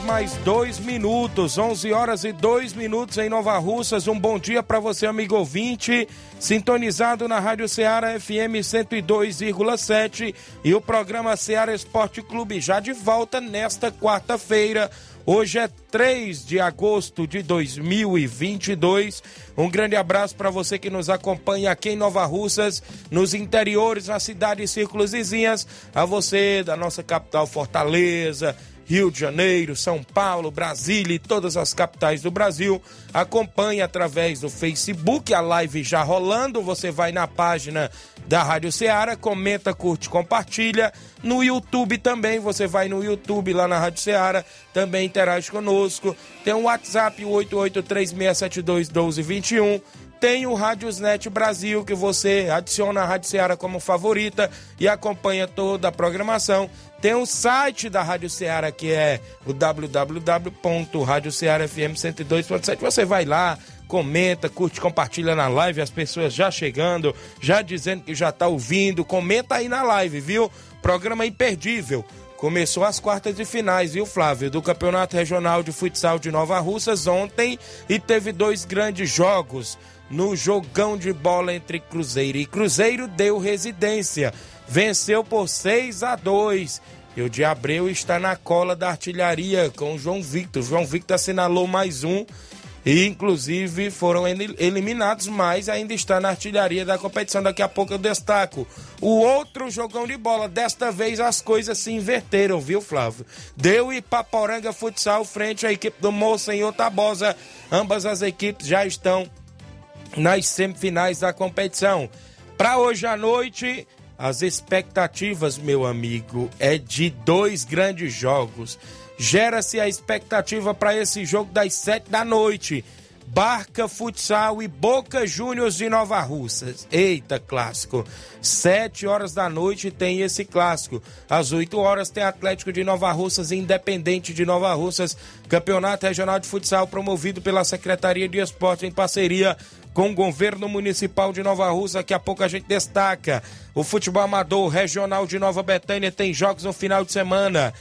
Mais 2 minutos, 11 horas e 2 minutos em Nova Russas. Um bom dia para você, amigo ouvinte, sintonizado na Rádio Ceará FM 102,7 e o programa Ceará Esporte Clube já de volta nesta quarta-feira. Hoje é 3 de agosto de 2022. Um grande abraço para você que nos acompanha aqui em Nova Russas, nos interiores, na cidade e círculos vizinhas, a você da nossa capital Fortaleza, Rio de Janeiro, São Paulo, Brasília e todas as capitais do Brasil. Acompanhe através do Facebook, a live já rolando. Você vai na página da Rádio Ceará, comenta, curte, compartilha. No YouTube também, você vai no YouTube lá na Rádio Ceará, também interage conosco. Tem o WhatsApp, o 8836721221 tem o Rádiosnet Brasil, que você adiciona a Rádio Ceará como favorita e acompanha toda a programação. Tem o site da Rádio Ceará, que é o www.radiocearafm102.7. Você vai lá, comenta, curte, compartilha na live, as pessoas já chegando, já dizendo que já tá ouvindo. Comenta aí na live, viu? Programa imperdível. Começou as quartas de finais, viu, Flávio? Do Campeonato Regional de Futsal de Nova Russas ontem e teve dois grandes jogos no jogão de bola entre Cruzeiro e Cruzeiro deu residência. Venceu por 6 a 2. E o de Abreu está na cola da artilharia com o João Victor. O João Victor assinalou mais um e inclusive foram eliminados, mas ainda está na artilharia da competição. Daqui a pouco eu destaco o outro jogão de bola. Desta vez as coisas se inverteram, viu, Flávio? Deu Ipaporanga Futsal frente à equipe do Moça em Otabosa. Ambas as equipes já estão nas semifinais da competição. Para hoje à noite, as expectativas, meu amigo, é de dois grandes jogos. Gera-se a expectativa para esse jogo das sete da noite. Barca Futsal e Boca Juniors de Nova Russas. Eita, clássico. Sete horas da noite tem esse clássico. Às oito horas tem Atlético de Nova Russas e Independente de Nova Russas. Campeonato Regional de Futsal promovido pela Secretaria de Esporte em parceria com o governo municipal de Nova Rússia. Daqui a pouco a gente destaca. O futebol amador regional de Nova Betânia tem jogos no final de semana.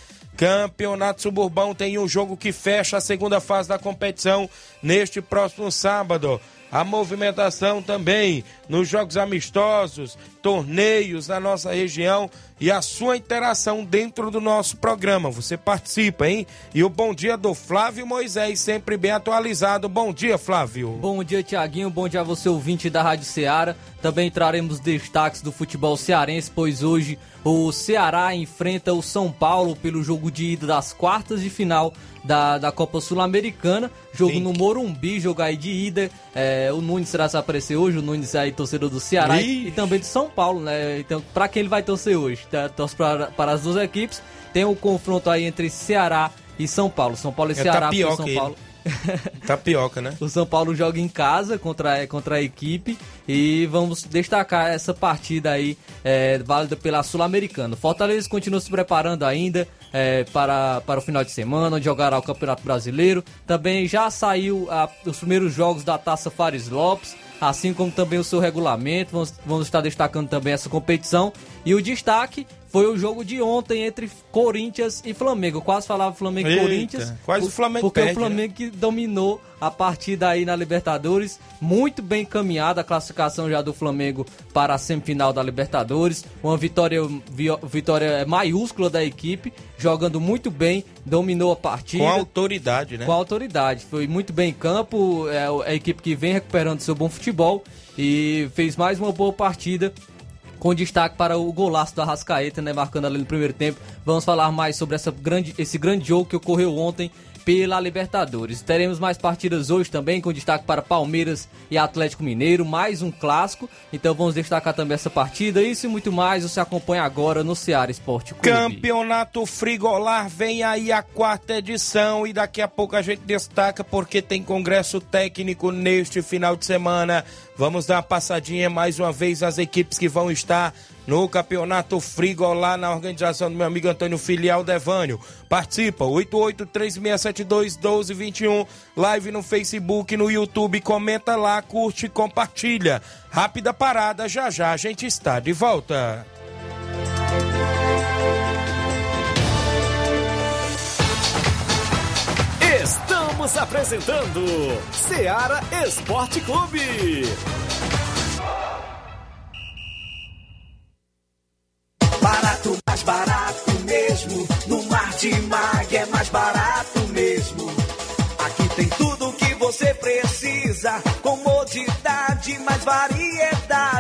Campeonato Suburbão tem um jogo que fecha a segunda fase da competição neste próximo sábado. A movimentação também nos jogos amistosos, torneios na nossa região e a sua interação dentro do nosso programa. Você participa, hein? E o bom dia do Flávio Moisés, sempre bem atualizado. Bom dia, Flávio. Bom dia, Tiaguinho. Bom dia a você, ouvinte da Rádio Ceará. Também traremos destaques do futebol cearense, pois hoje o Ceará enfrenta o São Paulo pelo jogo de ida das quartas de final da, da Copa Sul-Americana. Jogo Sim. no Morumbi, jogo aí de ida. É, o Nunes será se aparecer hoje, o Nunes é aí torcedor do Ceará e, e, também do São Paulo, né? Então, para quem ele vai torcer hoje? Torce para, para as duas equipes. Tem o um confronto aí entre Ceará e São Paulo. São Paulo e é Ceará, São Paulo. Ele. Tapioca, né? o São Paulo joga em casa contra, contra a equipe e vamos destacar essa partida aí é, válida pela Sul-Americana. Fortaleza continua se preparando ainda é, para, para o final de semana, onde jogará o Campeonato Brasileiro. Também já saiu a, os primeiros jogos da Taça Fares Lopes assim como também o seu regulamento. Vamos, vamos estar destacando também essa competição. E o destaque foi o jogo de ontem entre Corinthians e Flamengo. Eu quase falava Flamengo e Corinthians. Quase o Flamengo Porque perde, o Flamengo né? que dominou a partida aí na Libertadores. Muito bem encaminhada a classificação já do Flamengo para a semifinal da Libertadores. Uma vitória, vitória maiúscula da equipe, jogando muito bem, dominou a partida. Com autoridade, né? Com autoridade. Foi muito bem em campo. É a equipe que vem recuperando seu bom futebol e fez mais uma boa partida com destaque para o golaço da Rascaeta, né, marcando ali no primeiro tempo. Vamos falar mais sobre essa grande, esse grande jogo que ocorreu ontem pela Libertadores. Teremos mais partidas hoje também, com destaque para Palmeiras e Atlético Mineiro, mais um clássico. Então vamos destacar também essa partida. Isso e muito mais você acompanha agora no Ceará Esporte Clube. Campeonato Frigolar vem aí a quarta edição e daqui a pouco a gente destaca porque tem congresso técnico neste final de semana. Vamos dar uma passadinha mais uma vez as equipes que vão estar no Campeonato Frigo lá na organização do meu amigo Antônio Filial Devânio. Participa, 8836721221, live no Facebook, no YouTube, comenta lá, curte e compartilha. Rápida parada, já já a gente está de volta. Estamos apresentando Seara Esporte Clube. Barato, mais barato mesmo. No Martimag é mais barato mesmo. Aqui tem tudo o que você precisa. Comodidade, mais variedade.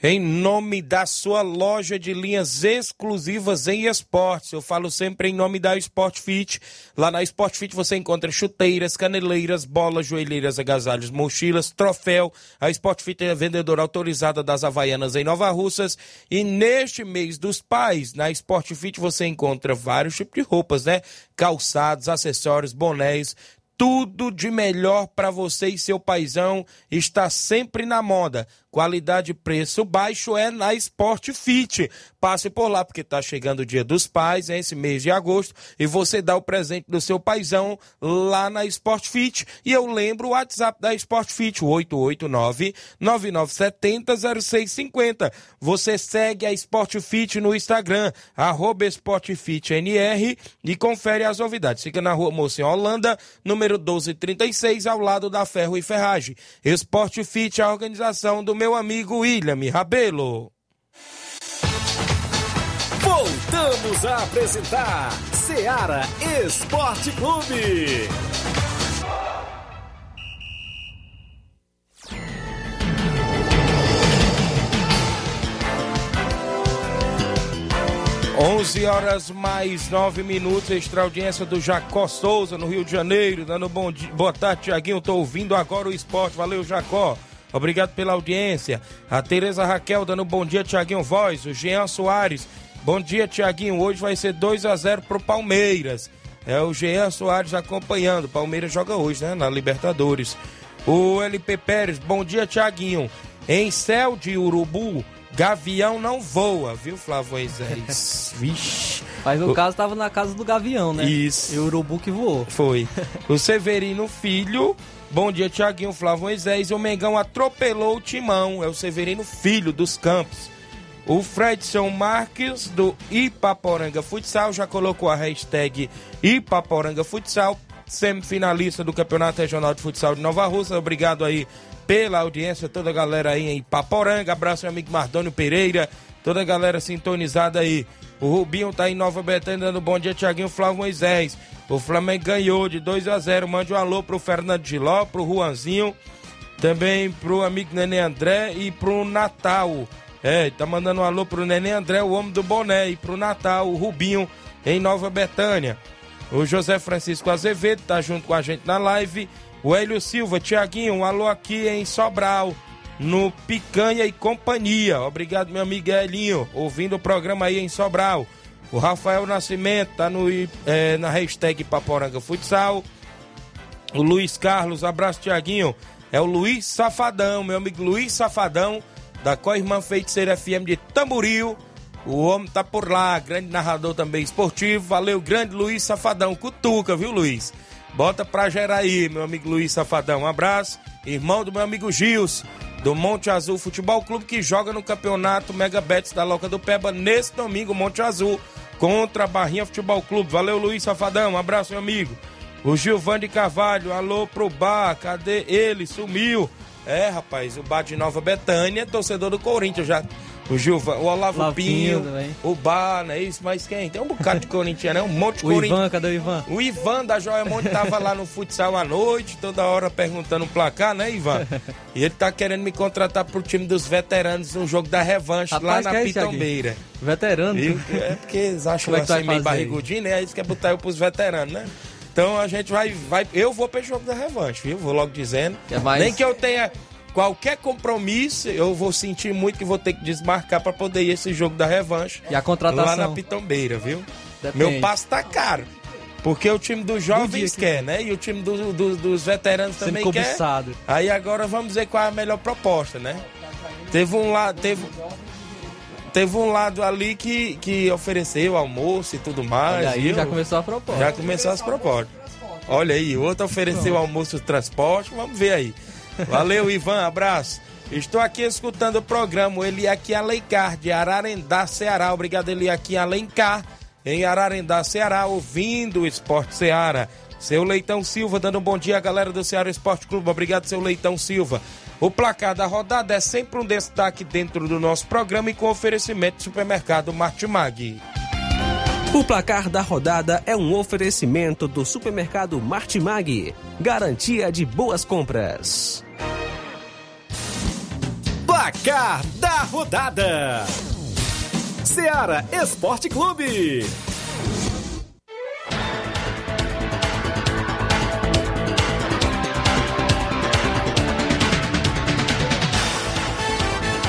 Em nome da sua loja de linhas exclusivas em esportes. Eu falo sempre em nome da Sport Fit. Lá na Sport Fit você encontra chuteiras, caneleiras, bolas, joelheiras, agasalhos, mochilas, troféu. A Sport Fit é a vendedora autorizada das Havaianas em Nova Russas. E neste mês dos pais, na Sport Fit você encontra vários tipos de roupas, né? Calçados, acessórios, bonés, tudo de melhor para você e seu paizão está sempre na moda. Qualidade e preço baixo é na Sport Fit. Passe por lá porque está chegando o Dia dos Pais, é esse mês de agosto, e você dá o presente do seu paizão lá na Sport Fit. E eu lembro o WhatsApp da Sport Fit, 889-9970-0650. Você segue a Sport Fit no Instagram, arroba SportFitNR e confere as novidades. Fica na rua Moça Holanda, número 1236, ao lado da Ferro e Ferragem. Sport Fit, a organização do meu amigo William Rabelo. Voltamos a apresentar Seara Esporte Clube. 11 horas mais 9 minutos, extra audiência do Jacó Souza, no Rio de Janeiro, dando bom dia. Boa tarde, Tiaguinho. Tô ouvindo agora o esporte. Valeu, Jacó. Obrigado pela audiência. A Tereza Raquel dando bom dia, Tiaguinho Voz. O Jean Soares. Bom dia, Tiaguinho. Hoje vai ser 2 a 0 pro Palmeiras. É o Jean Soares acompanhando. Palmeiras joga hoje, né? Na Libertadores. O LP Pérez. Bom dia, Tiaguinho. Em céu de urubu, Gavião não voa, viu, Flávio Moisés? Vixe. Mas no o... caso tava na casa do Gavião, né? Isso. E o Urubu que voou. Foi. o Severino Filho. Bom dia, Tiaguinho, Flávio Moisés. O Mengão atropelou o Timão. É o Severino Filho dos Campos. O Fredson Marques, do Ipaporanga Futsal, já colocou a hashtag Ipaporanga Futsal, semifinalista do Campeonato Regional de Futsal de Nova Rússia. Obrigado aí pela audiência, toda a galera aí em Paporanga. Abraço, meu amigo Mardônio Pereira, toda a galera sintonizada aí. O Rubinho tá em Nova Betânia dando bom dia, Tiaguinho Flávio Moisés. O Flamengo ganhou de 2 a 0 Mande um alô pro Fernando Giló, pro Juanzinho, também pro amigo Nenê André e pro Natal. É, tá mandando um alô pro Nenê André, o homem do boné, e pro Natal, o Rubinho, em Nova Betânia. O José Francisco Azevedo tá junto com a gente na live. O Hélio Silva, Tiaguinho, um alô aqui em Sobral. no Picanha e Companhia. Obrigado, meu amigo Elinho, ouvindo o programa aí em Sobral. O Rafael Nascimento tá no, é, na hashtag Paporanga Futsal. O Luiz Carlos, abraço, Tiaguinho. É o Luiz Safadão, meu amigo Luiz Safadão, da Co-Irmã Feiticeira FM de Tamboril. O homem tá por lá, grande narrador também esportivo. Valeu, grande Luiz Safadão. Cutuca, viu, Luiz? Bota pra gerar aí, meu amigo Luiz Safadão. Um abraço. Irmão do meu amigo Gils, do Monte Azul Futebol Clube, que joga no campeonato Mega Betis da Loca do Peba nesse domingo, Monte Azul, contra Barrinha Futebol Clube. Valeu, Luiz Safadão. Um abraço, meu amigo. O Gilvan de Carvalho, alô pro bar, cadê ele? Sumiu. É, rapaz, o bar de Nova Betânia, torcedor do Corinthians já. O Gilvan, o Olavo Pinho, o Bar, não é isso? Mas quem? Tem um bocado de Corinthians, né? Um monte de O. Ivan, cadê o Ivan? O Ivan da Joia Monte tava lá no futsal à noite, toda hora perguntando o placar, né, Ivan? E ele tá querendo me contratar pro time dos veteranos no jogo da revanche Rapaz, lá na é? Pitombeira. Veterano. E É porque eles acham é que tu assim vai meio barrigudinho, né? Aí eles querem botar eu pros veteranos, né? Então a gente vai, vai. Eu vou pro jogo da revanche, viu? Vou logo dizendo. É mais- Nem que eu tenha qualquer compromisso, eu vou sentir muito que vou ter que desmarcar pra poder ir esse jogo da revanche. E a contratação? Lá na Pitombeira, viu? Depende. Meu passo tá caro. Porque o time dos jovens que- quer, né? E o time do- do- dos veteranos Sendo também quer. cobiçado. Aí agora vamos ver qual é a melhor proposta, né? Teve um lado, teve, teve um lado ali que, que ofereceu almoço e tudo mais. Olha aí, viu? já começou a proposta. Já começou as propostas. Olha aí, outro ofereceu almoço e transporte, vamos ver aí. Valeu, Ivan, abraço. Estou aqui escutando o programa, ele é aqui Alencar, de Ararendá, Ceará. Obrigado, ele é aqui Alencar, em Ararendá, Ceará, ouvindo o Esporte Ceará. Seu Leitão Silva, dando um bom dia à galera do Ceará Esporte Clube. Obrigado, seu Leitão Silva. O placar da rodada é sempre um destaque dentro do nosso programa e com oferecimento do supermercado Martimag. O placar da rodada é um oferecimento do supermercado Martimag. Garantia de boas compras. Placar da rodada: Seara Esporte Clube.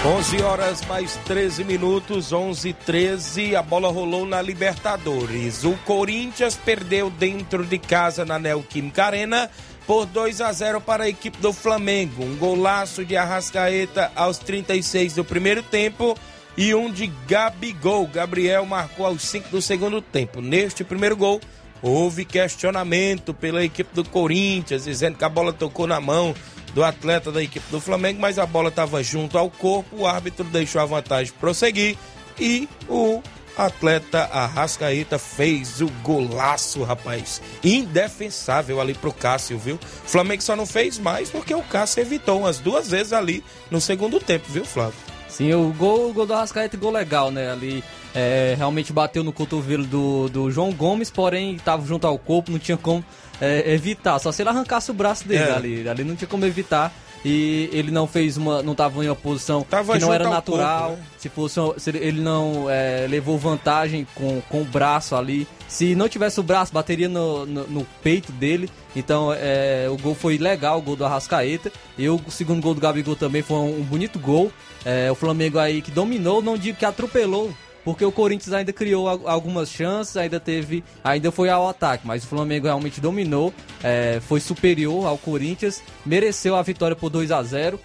11 horas mais 13 minutos, 11 e 13, a bola rolou na Libertadores. O Corinthians perdeu dentro de casa na Neoquímica Arena por 2 a 0 para a equipe do Flamengo. Um golaço de Arrascaeta aos 36 do primeiro tempo e um de Gabigol. Gabriel marcou aos 5 do segundo tempo. Neste primeiro gol, houve questionamento pela equipe do Corinthians, dizendo que a bola tocou na mão do atleta da equipe do Flamengo, mas a bola estava junto ao corpo, o árbitro deixou a vantagem prosseguir e o atleta Arrascaeta fez o golaço, rapaz. Indefensável ali pro Cássio, viu? O Flamengo só não fez mais porque o Cássio evitou umas duas vezes ali no segundo tempo, viu, Flávio? Sim, o gol, o gol do Arrascaeta, gol legal, né? Ali é, realmente bateu no cotovelo do, do João Gomes, porém estava junto ao corpo, não tinha como é, evitar. Só se ele arrancasse o braço dele É. ali. Ali não tinha como evitar. E ele não fez uma. não estava em uma posição Tava que não era natural. corpo, né? Se fosse. Se ele- ele não é, levou vantagem com, com o braço ali. Se não tivesse o braço, bateria no, no, no peito dele. Então é, o gol foi legal, o gol do Arrascaeta. E o segundo gol do Gabigol também foi um, um bonito gol. É, o Flamengo aí que dominou, não digo que atropelou, porque o Corinthians ainda criou al- algumas chances, ainda teve, ainda foi ao ataque, mas o Flamengo realmente dominou, é, foi superior ao Corinthians, mereceu a vitória por 2 a 0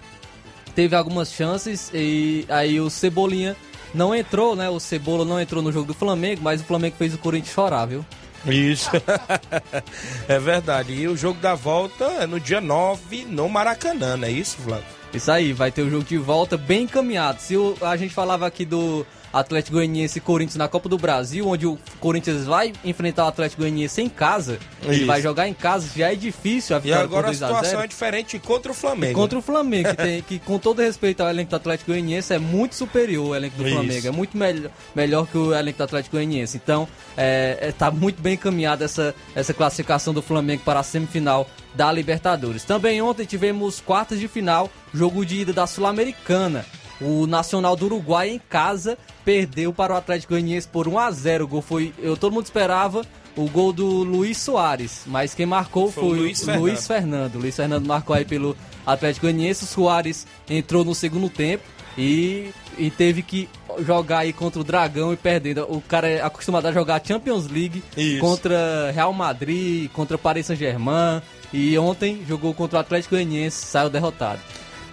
teve algumas chances e aí o Cebolinha não entrou, né? O Cebola não entrou no jogo do Flamengo, mas o Flamengo fez o Corinthians chorar, viu? Isso. é verdade. E o jogo da volta é no dia 9 no Maracanã, não é isso, Flávio? Isso aí, vai ter o jogo de volta bem encaminhado. Se o- a gente falava aqui do Atlético Goianiense e Corinthians na Copa do Brasil, onde o Corinthians vai enfrentar o Atlético Goianiense em casa, ele Isso. vai jogar em casa, já é difícil a E vitória agora a por 2 a situação 0. é diferente contra o Flamengo. Contra o Flamengo, que, tem, que com todo respeito ao elenco do Atlético Goianiense, é muito superior o elenco do Isso. Flamengo. É muito melhor, melhor que o elenco do Atlético Goianiense. Então, é, é, tá muito bem encaminhada essa, essa classificação do Flamengo para a semifinal da Libertadores. Também ontem tivemos quartas de final, jogo de ida da Sul-Americana. O Nacional do Uruguai em casa perdeu para o Atlético Goianiense por 1 a 0. O gol foi, eu todo mundo esperava o gol do Luiz Soares, mas quem marcou Foi foi, o Luiz Luiz Fernando. Fernando. Luiz Fernando marcou aí pelo, Atlético Goianiense. O Soares entrou no segundo tempo e, e teve que jogar aí contra o Dragão e perdendo. O cara é acostumado a jogar Champions League Isso. contra Real Madrid, contra Paris Saint-Germain. E ontem jogou contra o Atlético Goianiense, saiu derrotado.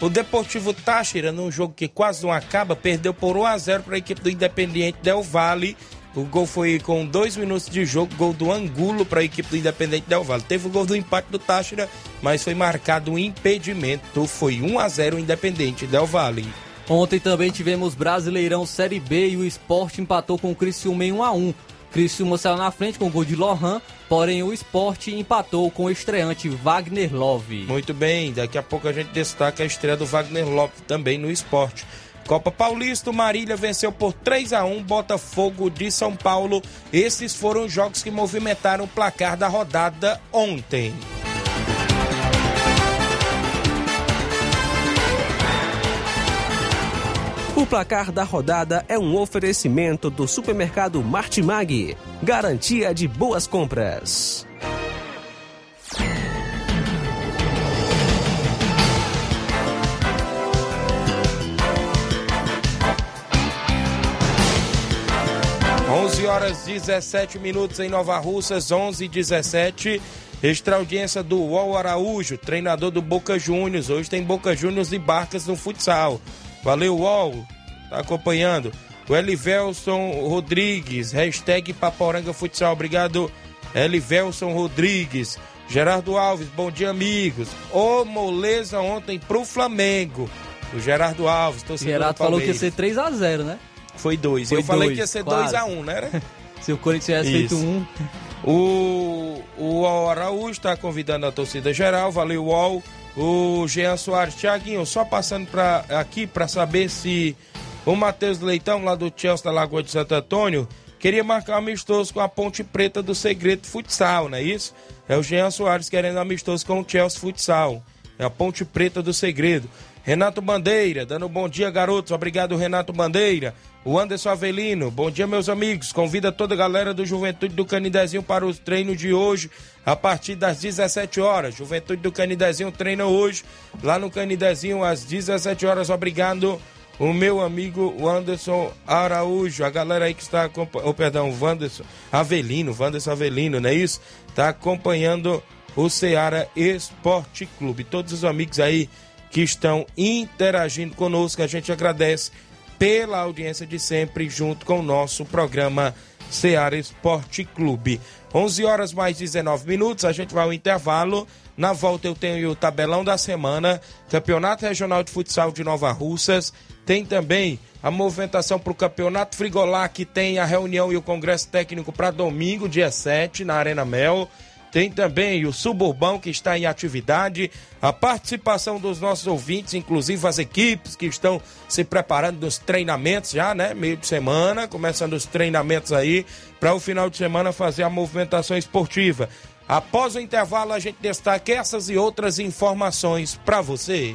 O Deportivo Táchira, num jogo que quase não acaba, perdeu por 1 a 0 para a equipe do Independiente Del Valle. O gol foi com dois minutos de jogo, gol do Angulo para a equipe do Independente Del Valle. Teve o gol do empate do Táchira, mas foi marcado um impedimento. Foi 1 a 0 o Independente Del Valle. Ontem também tivemos Brasileirão Série B e o Sport empatou com o Criciúma em 1 a 1. Criciúma saiu na frente com o gol de Lohan, porém o Sport empatou com o estreante Wagner Love. Muito bem, daqui a pouco a gente destaca a estreia do Wagner Lopes também no esporte. Copa Paulista, Marília venceu por 3 a 1 Botafogo de São Paulo. Esses foram os jogos que movimentaram o placar da rodada ontem. O placar da rodada é um oferecimento do supermercado Martimag, garantia de boas compras. Horas 17 minutos em Nova Russas, 11 e 17. Extra audiência do UOL Araújo, treinador do Boca Juniors. Hoje tem Boca Juniors e Barcas no futsal. Valeu, UOL. Tá acompanhando. O Elivelson Rodrigues, hashtag Paporanga Futsal. Obrigado, Elivelson Rodrigues. Gerardo Alves, bom dia, amigos. Ô, moleza ontem pro Flamengo. O Gerardo Alves, torcedor Gerardo do falou que ia ser 3x0, né? Foi dois. Foi Eu falei dois, que ia ser quase. 2x1, né? Se o Corinthians tivesse feito Isso. um. O, o Araújo está convidando a torcida geral. Valeu, UOL. O Jean Soares. Tiaguinho, só passando pra, aqui para saber se o Matheus Leitão, lá do Chelsea da Lagoa de Santo Antônio, queria marcar um amistoso com a Ponte Preta do Segredo Futsal, não é isso? É o Jean Soares querendo amistoso com o Chelsea Futsal. É a Ponte Preta do Segredo. Renato Bandeira, dando um bom dia, garotos. Obrigado, Renato Bandeira. O Anderson Avelino, bom dia, meus amigos. Convida toda a galera do Juventude do Canidezinho para os treinos de hoje, a partir das 17 horas. Juventude do Canidezinho treina hoje, lá no Canidezinho, às 17 horas. Obrigado, o meu amigo Anderson Araújo. A galera aí que está acompanhando. Oh, perdão, o Wanderson Avelino, Wanderson Avelino, não é isso? Está acompanhando o Ceará Esporte Clube. Todos os amigos aí que estão interagindo conosco, a gente agradece pela audiência de sempre, junto com o nosso programa Ceará Esporte Clube. 11 horas mais 19 minutos, a gente vai ao intervalo. Na volta eu tenho o tabelão da semana, Campeonato Regional de Futsal de Nova Russas. Tem também a movimentação para o Campeonato Frigolá, que tem a reunião e o Congresso Técnico para domingo, dia 7, na Arena Mel. Tem também o Suburbão que está em atividade, a participação dos nossos ouvintes, inclusive as equipes que estão se preparando nos treinamentos já, né? Meio de semana, começando os treinamentos aí, para o final de semana fazer a movimentação esportiva. Após o intervalo, a gente destaca essas e outras informações para você.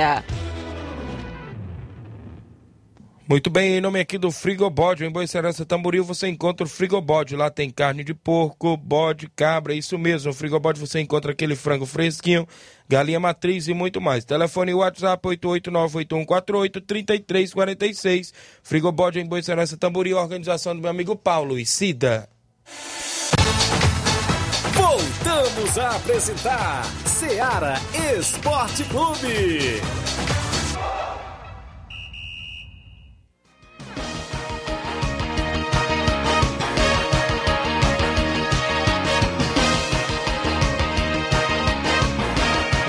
Muito bem, em nome aqui do Frigobode, em Boa Serança Tamboril, você encontra o Frigobode. Lá tem carne de porco, bode, cabra, isso mesmo. No Frigobode você encontra aquele frango fresquinho, galinha matriz e muito mais. Telefone WhatsApp 88981483346. Frigobode em Boa Serança Tamboril, organização do meu amigo Paulo e Cida. Voltamos a apresentar Seara Esporte Clube.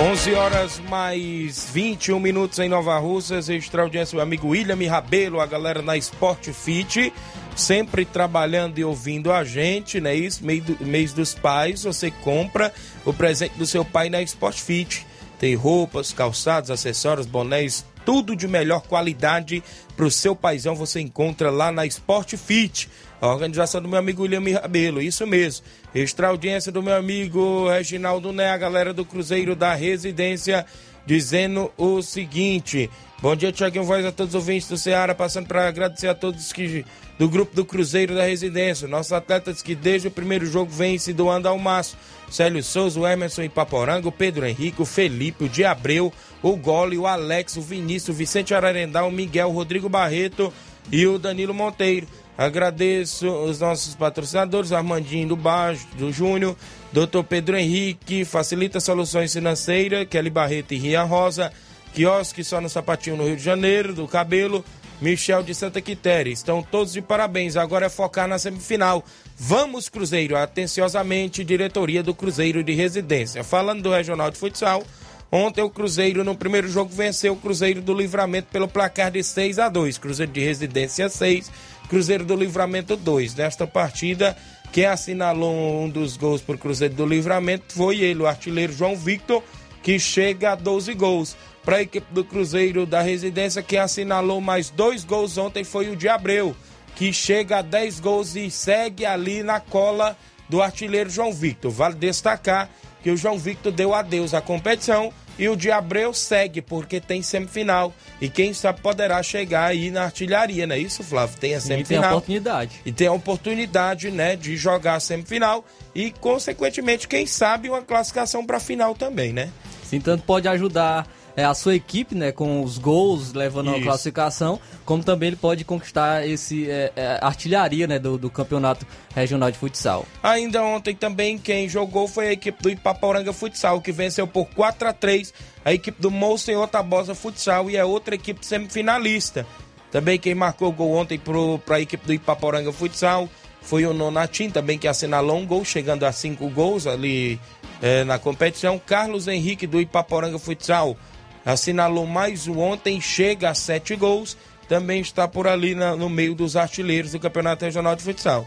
11 horas mais 21 minutos em Nova Russas. Extra audiência, amigo William Rabelo, a galera na Sport Fit, sempre trabalhando e ouvindo a gente, né? Isso, mês, do, mês dos pais, você compra o presente do seu pai na Sport Fit. Tem roupas, calçados, acessórios, bonés, tudo de melhor qualidade para o seu paizão. Você encontra lá na Sport Fit. A organização do meu amigo William Rabelo, isso mesmo. Extra audiência do meu amigo Reginaldo Né, a galera do Cruzeiro da Residência, dizendo o seguinte. Bom dia, Tiaguinho Voz, a todos os ouvintes do Ceará, passando para agradecer a todos que do grupo do Cruzeiro da Residência. Nossos atletas que desde o primeiro jogo vêm se doando ao máximo. Célio Souza, o Emerson Ipaporanga, Pedro Henrique, o Felipe, o Diabreu, o Gole, o Alex, o Vinícius, o Vicente Ararendá, o Miguel, o Rodrigo Barreto e o Danilo Monteiro. Agradeço os nossos patrocinadores, Armandinho do Baixo, do Júnior, Dr. Pedro Henrique, Facilita Soluções Financeiras, Kelly Barreto e Ria Rosa, Quiosque só no Sapatinho no Rio de Janeiro, do Cabelo, Michel de Santa Quitéria. Estão todos de parabéns. Agora é focar na semifinal. Vamos, Cruzeiro. Atenciosamente, diretoria do Cruzeiro de Residência. Falando do Regional de Futsal, ontem o Cruzeiro no primeiro jogo venceu o Cruzeiro do Livramento pelo placar de 6 a 2 Cruzeiro de Residência 6, Cruzeiro do Livramento 2. Nesta partida, quem assinalou um dos gols para o Cruzeiro do Livramento foi ele, o artilheiro João Victor, que chega a 12 gols. Para a equipe do Cruzeiro da Residência, quem assinalou mais dois gols ontem foi o de Abreu, que chega a 10 gols e segue ali na cola do artilheiro João Victor. Vale destacar que o João Victor deu adeus à competição e o de Abreu segue, porque tem semifinal. E quem sabe poderá chegar aí na artilharia, não é isso, Flávio? Tem a semifinal. E tem a oportunidade. E tem a oportunidade, né, de jogar a semifinal e, consequentemente, quem sabe uma classificação para a final também, né? Sim, tanto pode ajudar é, a sua equipe, né, com os gols levando a Isso. classificação, como também ele pode conquistar esse é, é, artilharia, né, do, do campeonato regional de futsal. Ainda ontem também quem jogou foi a equipe do Ipaporanga Futsal, que venceu por 4 a 3 a equipe do Monsenhor Tabosa Futsal e é outra equipe semifinalista. Também quem marcou o gol ontem para a equipe do Ipaporanga Futsal foi o Nonatim, também que assinalou um gol, chegando a cinco gols ali eh, na competição. Carlos Henrique do Ipaporanga Futsal assinalou mais um ontem, chega a sete gols. Também está por ali na- no meio dos artilheiros do Campeonato Regional de Futsal.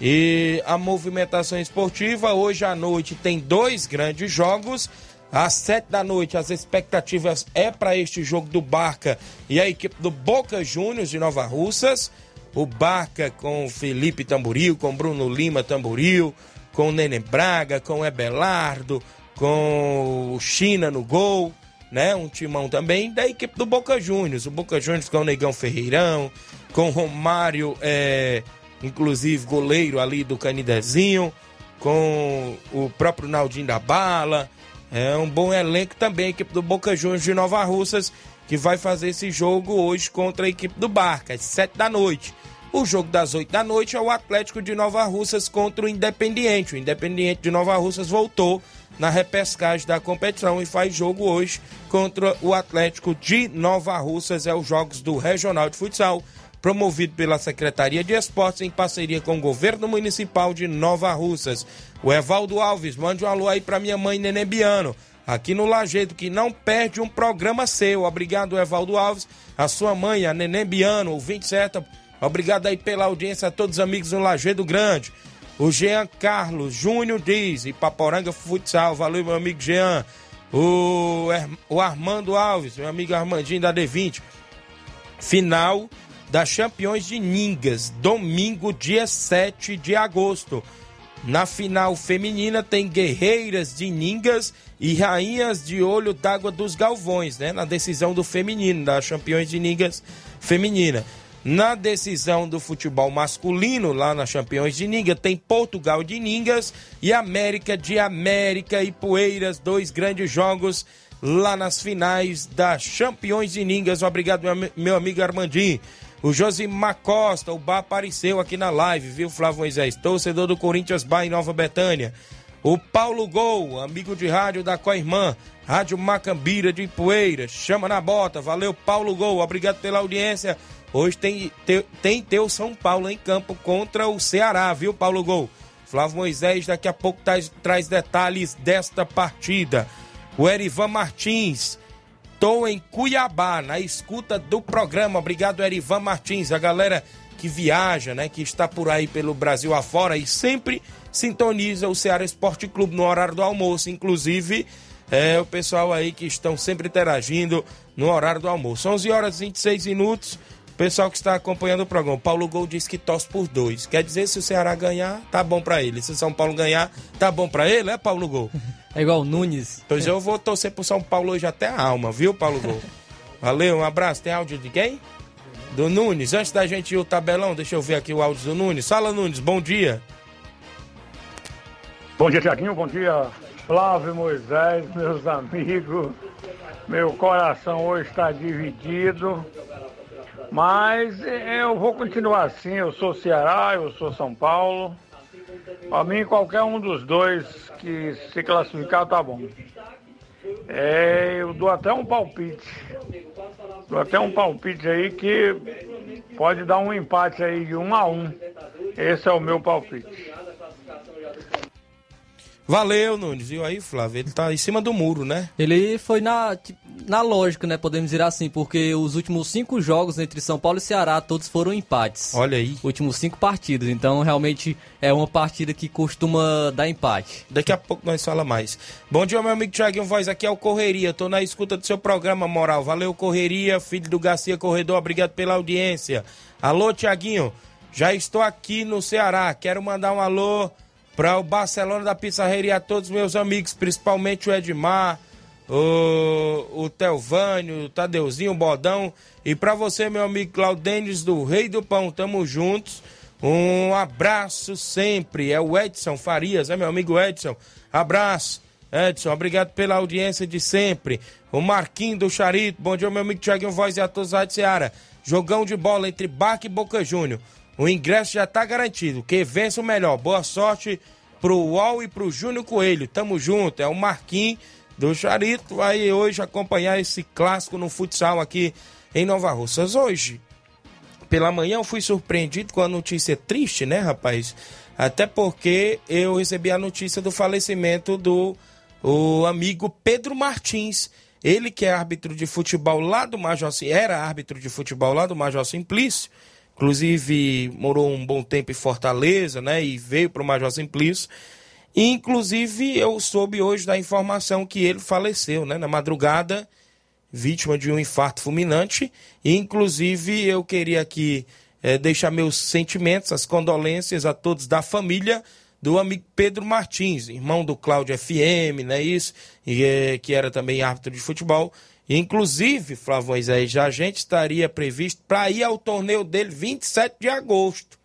E a movimentação esportiva, hoje à noite tem dois grandes jogos. Às sete da noite, as expectativas é para este jogo do Barca e a equipe do Boca Juniors de Nova Russas. O Barca com Felipe Tamboril, com Bruno Lima Tamboril, com o Nenê Braga, com Ebelardo, com China no gol, né? Um timão também da equipe do Boca Juniors. O Boca Juniors com o Negão Ferreirão, com o Romário, é, inclusive goleiro ali do Canidezinho, com o próprio Naldinho da Bala. É um bom elenco também, a equipe do Boca Juniors de Nova Russas, que vai fazer esse jogo hoje contra a equipe do Barca, às sete da noite. O jogo das 8 da noite é o Atlético de Nova Russas contra o Independiente. O Independiente de Nova Russas voltou na repescagem da competição e faz jogo hoje contra o Atlético de Nova Russas. É os jogos do Regional de Futsal, promovido pela Secretaria de Esportes em parceria com o Governo Municipal de Nova Russas. O Evaldo Alves, mande um alô aí pra minha mãe Nenê aqui no Lajeado, que não perde um programa seu. Obrigado, Evaldo Alves. A sua mãe, a Nenê Biano, ouvinte certa. Obrigado aí pela audiência a todos os amigos do Lajeado Grande. O Jean Carlos Júnior diz, e Paporanga Futsal, valeu meu amigo Jean. O, o Armando Alves, meu amigo Armandinho da D20. Final da Campeões de Ningas, domingo, dia 7 de agosto. Na final feminina tem Guerreiras de Ningas e Rainhas de Olho d'Água dos Galvões, né? Na decisão do feminino, da Campeões de Ningas feminina. Na decisão do futebol masculino, lá na Campeões de Ninga, tem Portugal de Ningas e América de América e Poeiras, dois grandes jogos lá nas finais da Campeões de Ningas. Obrigado, meu amigo Armandinho. O Josimar Costa, o Bar apareceu aqui na live, viu, Flávio Moisés? Torcedor do Corinthians Bar em Nova Betânia. O Paulo Gol, amigo de rádio da Coirmã, Rádio Macambira de Poeiras, chama na bota. Valeu, Paulo Gol, obrigado pela audiência. Hoje tem, te- tem teu São Paulo em campo contra o Ceará, viu, Paulo Gol? Flávio Moisés daqui a pouco traz, traz detalhes desta partida. O Erivan Martins. Tô em Cuiabá, na escuta do programa. Obrigado, Erivan Martins. A galera que viaja, né? Que está por aí pelo Brasil afora e sempre sintoniza o Ceará Esporte Clube no horário do almoço. Inclusive, é o pessoal aí que estão sempre interagindo no horário do almoço. 11 horas e 26 minutos. Pessoal que está acompanhando o programa, Paulo Gol diz que torce por dois. Quer dizer, se o Ceará ganhar, tá bom para ele. Se o São Paulo ganhar, tá bom para ele, é Paulo Gol? É igual o Nunes. Pois eu vou torcer pro São Paulo hoje até a alma, viu, Paulo Gol? Valeu, um abraço. Tem áudio de quem? Do Nunes. Antes da gente ir o tabelão, deixa eu ver aqui o áudio do Nunes. Fala, Nunes, bom dia. Bom dia, Tiaguinho. Bom dia, Flávio Moisés, meus amigos. Meu coração hoje está dividido. Mas eu vou continuar assim. Eu sou Ceará, eu sou São Paulo. Para mim, qualquer um dos dois que se classificar tá bom. É, eu dou até um palpite. Dou até um palpite aí que pode dar um empate aí de um a um. Esse é o meu palpite. Valeu, Nunes. Viu aí, Flávio? Ele tá em cima do muro, né? Ele foi na, na lógica, né? Podemos dizer assim, porque os últimos cinco jogos entre São Paulo e Ceará, todos foram empates. Olha aí. Últimos cinco partidas. Então, realmente, é uma partida que costuma dar empate. Daqui a pouco nós fala mais. Bom dia, meu amigo Thiaguinho Voz. Aqui é o Correria. Tô na escuta do seu programa, moral. Valeu, Correria, filho do Garcia Corredor. Obrigado pela audiência. Alô, Thiaguinho. Já estou aqui no Ceará. Quero mandar um alô para o Barcelona da Pizzarreira e a todos meus amigos, principalmente o Edmar, o, o Telvânio, o Tadeuzinho, o Bodão. E para você, meu amigo Claudênis do Rei do Pão, tamo juntos. Um abraço sempre. É o Edson Farias, é meu amigo Edson. Abraço, Edson. Obrigado pela audiência de sempre. O Marquinho do Charito. Bom dia, meu amigo Tiaguinho Voz e a todos da Seara. Jogão de bola entre Baque e Boca Júnior. O ingresso já está garantido. Que vença o melhor. Boa sorte pro UOL e pro Júnior Coelho. Tamo junto. É o Marquinhos do Charito. Vai hoje acompanhar esse clássico no futsal aqui em Nova Russas. Hoje, pela manhã, eu fui surpreendido com a notícia triste, né, rapaz? Até porque eu recebi a notícia do falecimento do o amigo Pedro Martins. Ele que é árbitro de futebol lá do Major era árbitro de futebol lá do Major Simplício Inclusive, morou um bom tempo em Fortaleza, né? E veio para o Major Simplício. Inclusive, eu soube hoje da informação que ele faleceu, né? Na madrugada, vítima de um infarto fulminante. Inclusive, eu queria aqui é, deixar meus sentimentos, as condolências a todos da família do amigo Pedro Martins, irmão do Cláudio FM, né? Isso, e, é, que era também árbitro de futebol. Inclusive, Flávio Moisés, já a gente estaria previsto para ir ao torneio dele 27 de agosto,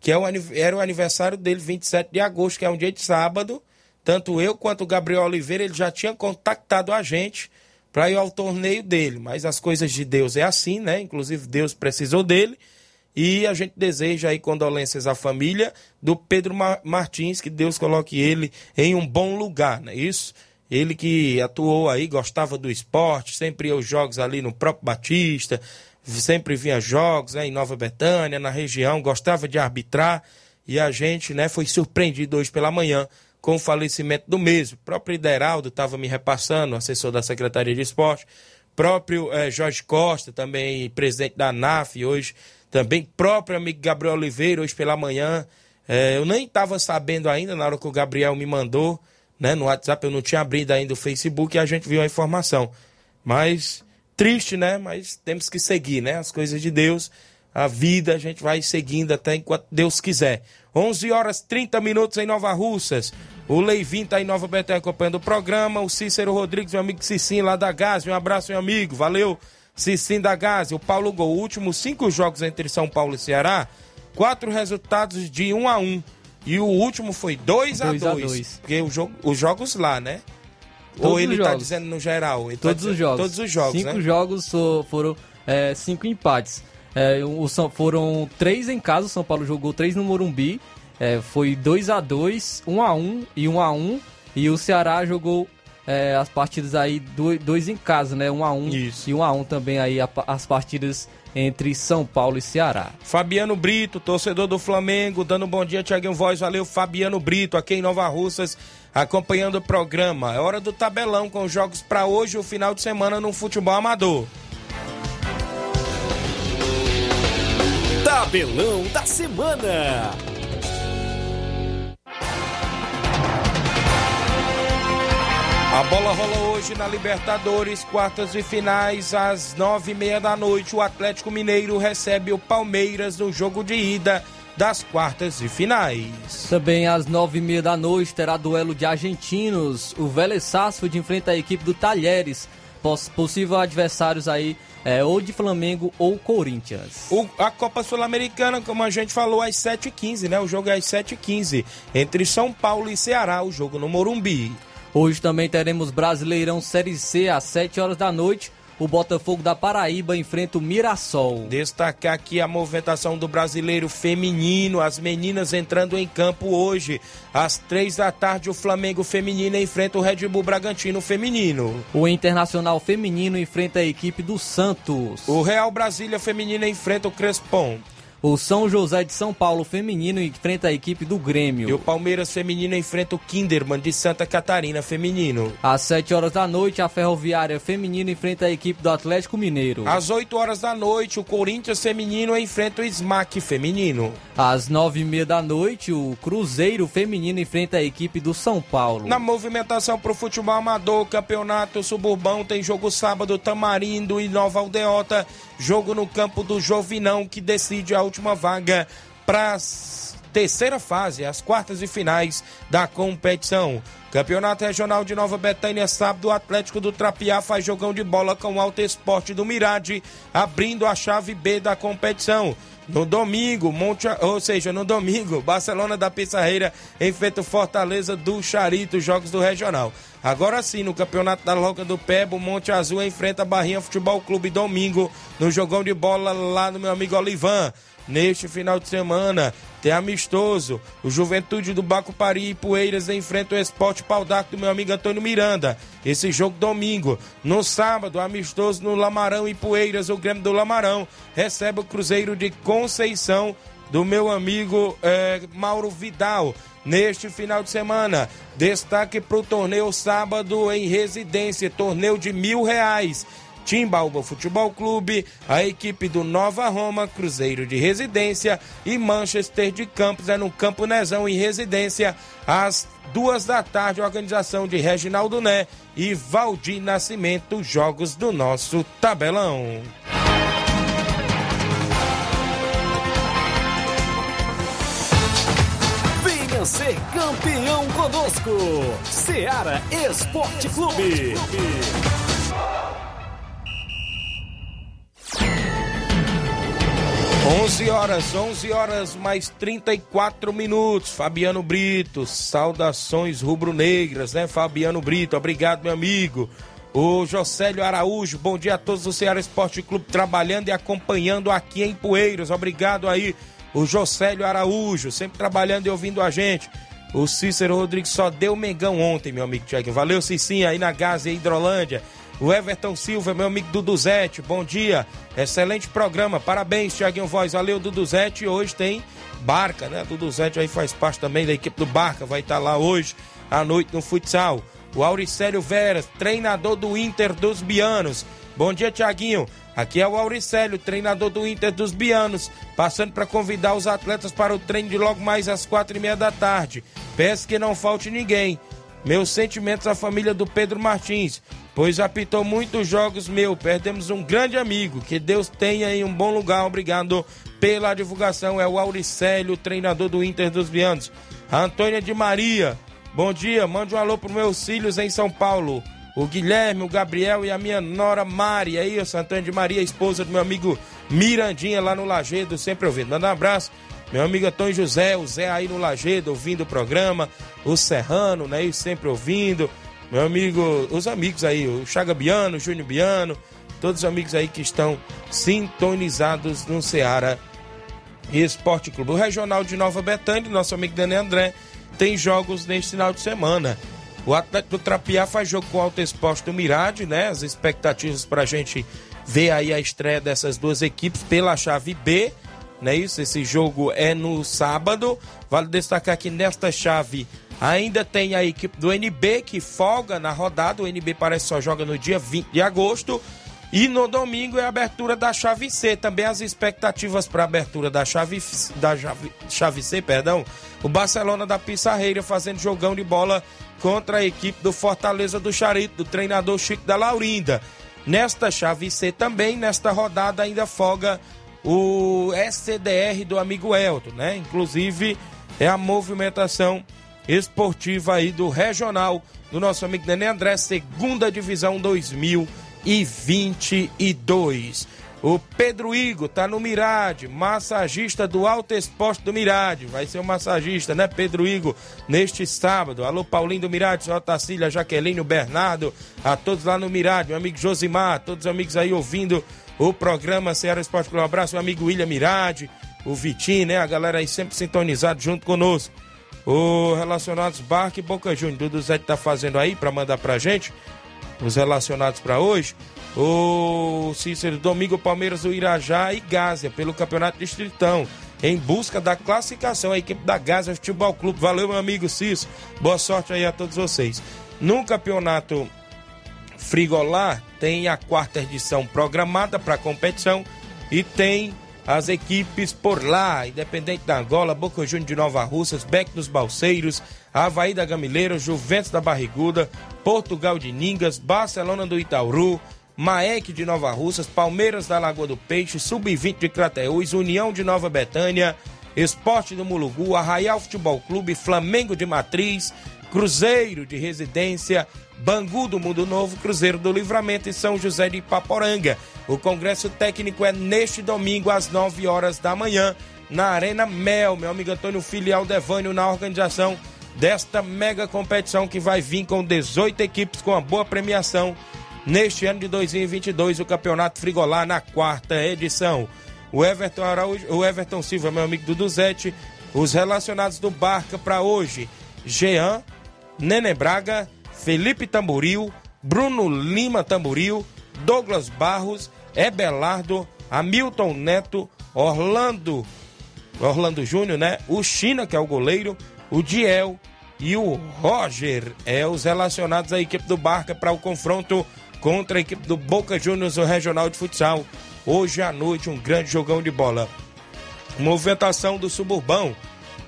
que é o, era o aniversário dele, 27 de agosto, que é um dia de sábado. Tanto eu quanto o Gabriel Oliveira, ele já tinha contactado a gente para ir ao torneio dele. Mas as coisas de Deus é assim, né? Inclusive, Deus precisou dele. E a gente deseja aí condolências à família do Pedro Martins, que Deus coloque ele em um bom lugar, não é isso? Ele que atuou aí, gostava do esporte, sempre ia aos jogos ali no próprio Batista, sempre vinha jogos né, em Nova Betânia, na região, gostava de arbitrar. E a gente né, foi surpreendido hoje pela manhã com o falecimento do mesmo. O próprio Ideraldo estava me repassando, assessor da Secretaria de Esporte. Próprio eh, Jorge Costa, também presidente da ANAF, hoje também. Próprio amigo Gabriel Oliveira, hoje pela manhã. Eh, eu nem estava sabendo ainda na hora que o Gabriel me mandou né? No WhatsApp eu não tinha abrido ainda o Facebook e a gente viu a informação. Mas triste, né? Mas temos que seguir, né? As coisas de Deus, a vida a gente vai seguindo até enquanto Deus quiser. 11 horas 30 minutos em Nova Russas. O Leivin tá em Nova Betânia acompanhando o programa. O Cícero Rodrigues, meu amigo Cicim lá da Gás. Um abraço, meu amigo. Valeu, Cicim da Gás. O Paulo Gol. Últimos cinco jogos entre São Paulo e Ceará. Quatro resultados de 1 um a 1 um. E o último foi 2 a 2 Porque o jogo, os jogos lá, né? Todos Ou ele tá dizendo no geral? Ele todos tá os jogos. Todos os jogos, Cinco né? jogos foram é, cinco empates. É, o, São, foram três em casa, o São Paulo jogou três no Morumbi. É, foi 2 a 2 1 a 1 e 1 a 1 E o Ceará jogou é, as partidas aí, dois, dois em casa, né? 1 a 1 Isso. e 1 a 1 também aí a, as partidas entre São Paulo e Ceará. Fabiano Brito, torcedor do Flamengo, dando um bom dia, Tiaguinho Voz. Valeu, Fabiano Brito, aqui em Nova Russas, acompanhando o programa. É hora do tabelão com jogos para hoje e o final de semana no futebol amador. Tabelão da Semana. A bola rola hoje na Libertadores, quartas e finais, às nove e meia da noite. O Atlético Mineiro recebe o Palmeiras no jogo de ida das quartas e finais. Também às nove e meia da noite terá duelo de argentinos. O Vélez Sarsfield enfrenta a equipe do Talheres, poss possível adversários aí é, ou de Flamengo ou Corinthians. O- a Copa Sul-Americana, como a gente falou, às 7h15, né? O jogo é às 7h15. Entre São Paulo e Ceará, o jogo no Morumbi. Hoje também teremos Brasileirão Série C às 7 horas da noite. O Botafogo da Paraíba enfrenta o Mirassol. Destacar aqui a movimentação do brasileiro feminino, as meninas entrando em campo hoje. Às três da tarde, o Flamengo feminino enfrenta o Red Bull Bragantino feminino. O Internacional Feminino enfrenta a equipe do Santos. O Real Brasília feminino enfrenta o Crespon. O São José de São Paulo Feminino enfrenta a equipe do Grêmio. E o Palmeiras feminino enfrenta o Kinderman de Santa Catarina feminino. Às 7 horas da noite, a Ferroviária Feminino enfrenta a equipe do Atlético Mineiro. Às 8 horas da noite, o Corinthians feminino enfrenta o Smack feminino. Às 9 e meia da noite, o Cruzeiro Feminino enfrenta a equipe do São Paulo. Na movimentação pro futebol amador, campeonato suburbão, tem jogo sábado, Tamarindo e Nova Aldeota. Jogo no campo do Jovinão, que decide a última vaga para terceira fase, as quartas e finais da competição. Campeonato Regional de Nova Betânia, sábado, o Atlético do Trapiá faz jogão de bola com o Alto Esporte do Mirade, abrindo a chave B da competição. No domingo, Monte, ou seja, no domingo, Barcelona da Pissarreira enfrenta o Fortaleza do Charito, jogos do Regional. Agora sim, no Campeonato da Loca do Pebo, Monte Azul enfrenta a Barrinha Futebol Clube domingo, no jogão de bola lá no meu amigo Olivan. Neste final de semana, tem amistoso. O Juventude do Bacupari e Poeiras enfrenta o Esporte Pau d'Arco do meu amigo Antônio Miranda. Esse jogo domingo. No sábado, amistoso no Lamarão e Poeiras, o Grêmio do Lamarão recebe o Cruzeiro de Conceição do meu amigo eh, Mauro Vidal. Neste final de semana, destaque para o torneio sábado em residência, torneio de mil reais. Timbalba Futebol Clube, a equipe do Nova Roma, Cruzeiro de Residência e Manchester de Campos, é no Campo Nezão em Residência, às duas da tarde, organização de Reginaldo Né e Valdir Nascimento, jogos do nosso tabelão. Venha ser campeão conosco. Seara Esporte Clube. 11 horas, 11 horas mais 34 minutos. Fabiano Brito, saudações rubro-negras, né? Fabiano Brito, obrigado, meu amigo. O Josélio Araújo, bom dia a todos do Ceará Esporte Clube trabalhando e acompanhando aqui em Poeiras. Obrigado aí, o Josélio Araújo, sempre trabalhando e ouvindo a gente. O Cícero Rodrigues só deu Mengão ontem, meu amigo Tiago. Valeu, Cicinha, aí na Gaza e Hidrolândia. O Everton Silva, meu amigo Duduzete, bom dia. Excelente programa, parabéns, Tiaguinho Voz. Valeu, Duduzete. Hoje tem Barca, né? Duduzete aí faz parte também da equipe do Barca, vai estar lá hoje à noite no futsal. O Auricélio Veras, treinador do Inter dos Bianos. Bom dia, Tiaguinho. Aqui é o Auricélio, treinador do Inter dos Bianos, passando para convidar os atletas para o treino de logo mais às quatro e meia da tarde. Peço que não falte ninguém. Meus sentimentos à família do Pedro Martins, pois apitou muitos jogos meu. Perdemos um grande amigo. Que Deus tenha em um bom lugar. Obrigado pela divulgação. É o Auricélio, treinador do Inter dos Bianos. A Antônia de Maria, bom dia. Mande um alô para meus filhos em São Paulo. O Guilherme, o Gabriel e a minha nora Mari. Aí, o Antônia de Maria, esposa do meu amigo Mirandinha, lá no Lagedo, sempre ouvindo. Manda um abraço. Meu amigo Antônio José, o Zé aí no Lagedo, ouvindo o programa. O Serrano, né? Sempre ouvindo. Meu amigo, os amigos aí, o Chaga Biano, o Júnior Biano, todos os amigos aí que estão sintonizados no Ceará Esporte Clube. O Regional de Nova Betânia, nosso amigo Dani André, tem jogos neste final de semana. O Atlético do Trapiá faz jogo com o Alto Esporte do Mirade, né? As expectativas pra gente ver aí a estreia dessas duas equipes pela chave B, não é isso? Esse jogo é no sábado. Vale destacar que nesta chave ainda tem a equipe do NB que folga na rodada. O NB parece só joga no dia 20 de agosto. E no domingo é a abertura da chave C. Também as expectativas para a abertura da chave, da chave, chave C, perdão. O Barcelona da Pissarreira fazendo jogão de bola contra a equipe do Fortaleza do Charito, do treinador Chico da Laurinda. Nesta chave C também, nesta rodada ainda folga o SCDR do amigo Elton, né? Inclusive é a movimentação esportiva aí do regional do nosso amigo Nenê André, segunda divisão 2022. O Pedro Igo tá no Mirade, massagista do Alto Esporte do Mirade. Vai ser o massagista, né, Pedro Igo, neste sábado. Alô, Paulinho do Mirade, só Tacília, Jaqueline, o Bernardo, a todos lá no Mirade, meu amigo Josimar, todos os amigos aí ouvindo o programa Ceará Esporte Clube. Um abraço, meu amigo William Mirade, o Vitinho, né, a galera aí sempre sintonizado junto conosco. O Relacionados Barque Boca Júnior, Dudu Zé tá fazendo aí para mandar pra gente os relacionados para hoje. O Cícero Domingo Palmeiras do Irajá e Gásia pelo Campeonato Distritão. Em busca da classificação, a equipe da Gásia Futebol Clube. Valeu, meu amigo Cícero. Boa sorte aí a todos vocês. No campeonato Frigolar, tem a quarta edição programada para competição e tem as equipes por lá, Independente da Angola, Boca Juniors de Nova Russas, Beck dos Balseiros, Havaí da Gamileira, Juventus da Barriguda, Portugal de Ningas, Barcelona do Itauru, Maek de Nova Russas, Palmeiras da Lagoa do Peixe, Sub-20 de Crateús, União de Nova Betânia, Esporte do Mulugu, Arraial Futebol Clube, Flamengo de Matriz, Cruzeiro de Residência, Bangu do Mundo Novo, Cruzeiro do Livramento e São José de Ipaporanga. O congresso técnico é neste domingo às 9 horas da manhã na Arena Mel. Meu amigo Antônio Filial Devânio na organização desta mega competição que vai vir com 18 equipes com uma boa premiação neste ano de 2022, o Campeonato Frigolar na quarta edição. O Everton Araújo, o Everton Silva, meu amigo do Duzete, os relacionados do Barca para hoje: Jean, Nene Braga, Felipe Tamboril, Bruno Lima Tamboril, Douglas Barros, Ebelardo, Hamilton Neto, Orlando, Orlando Júnior, né? O China, que é o goleiro, o Diel e o Roger, é os relacionados à equipe do Barca para o confronto contra a equipe do Boca Juniors, o Regional de Futsal. Hoje à noite, um grande jogão de bola. Movimentação do Suburbão.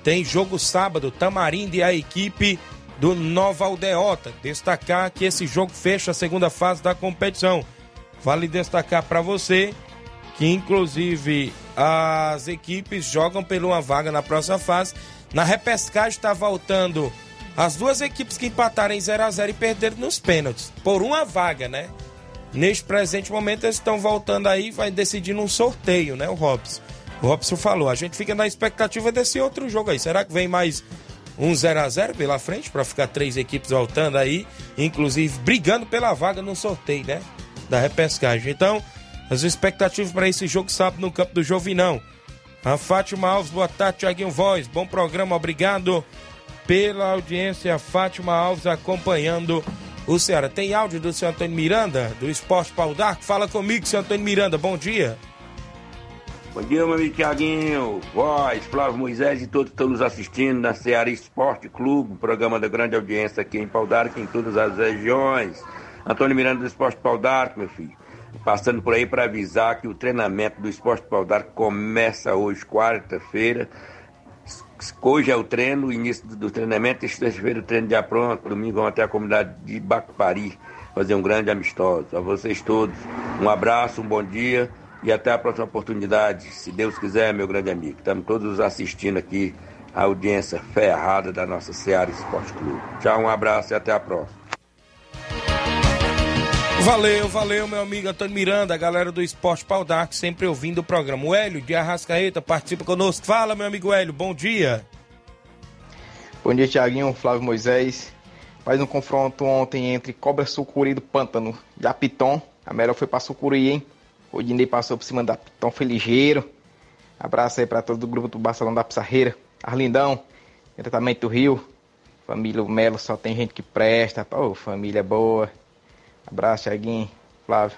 Tem jogo sábado, Tamarindo e a equipe do Nova Aldeota. Destacar que esse jogo fecha a segunda fase da competição. Vale destacar para você que, inclusive, as equipes jogam pela uma vaga na próxima fase. Na repescagem está voltando as duas equipes que empataram em 0 a 0 e perderam nos pênaltis, por uma vaga, né? Neste presente momento eles estão voltando aí, vai decidir num sorteio, né, o Robson? O Robson falou, a gente fica na expectativa desse outro jogo aí. Será que vem mais um 0 a 0 pela frente para ficar três equipes voltando aí, inclusive brigando pela vaga no sorteio, né? Da repescagem. Então, as expectativas para esse jogo sábado no campo do Jovinão. A Fátima Alves, boa tarde, Tiaguinho Voz. Bom programa, obrigado pela audiência. Fátima Alves acompanhando o Ceará. Tem áudio do seu Antônio Miranda, do Esporte Pau d'Arco? Fala comigo, seu Antônio Miranda. Bom dia. Bom dia, meu amigo Tiaguinho, voz, Flávio Moisés e todos que estão nos assistindo na Ceará Esporte Clube, programa da grande audiência aqui em Pau d'Arco, em todas as regiões. Antônio Miranda do Esporte Pau d'Arco, meu filho. Passando por aí para avisar que o treinamento do Esporte Pau d'Arco começa hoje, quarta-feira, Hoje é o treino, início do treinamento, sexta-feira o treino já pronto, domingo vamos até a comunidade de Bacupari fazer um grande amistoso. A vocês todos, um abraço, um bom dia e até a próxima oportunidade, se Deus quiser, meu grande amigo. Estamos todos assistindo aqui a audiência ferrada da nossa Seara Esporte Clube. Tchau, um abraço e até a próxima. Valeu, valeu, meu amigo Antônio Miranda, a galera do Esporte Pau d'Arco, sempre ouvindo o programa. O Hélio de Arrascaeta participa conosco. Fala, meu amigo Hélio, bom dia. Bom dia, Tiaguinho, Flávio Moisés. Mais um confronto ontem entre Cobra Sucuri do Pântano e a Piton. A melhor foi pra Sucuri, hein? O Dinei passou por cima da Piton, foi ligeiro. Abraço aí pra todo o grupo do Barcelona da Pissarreira. Arlindão, diretamente do Rio. Família Melo só tem gente que presta. Pô, família boa. Abraço, Thiaguinho, Flávio.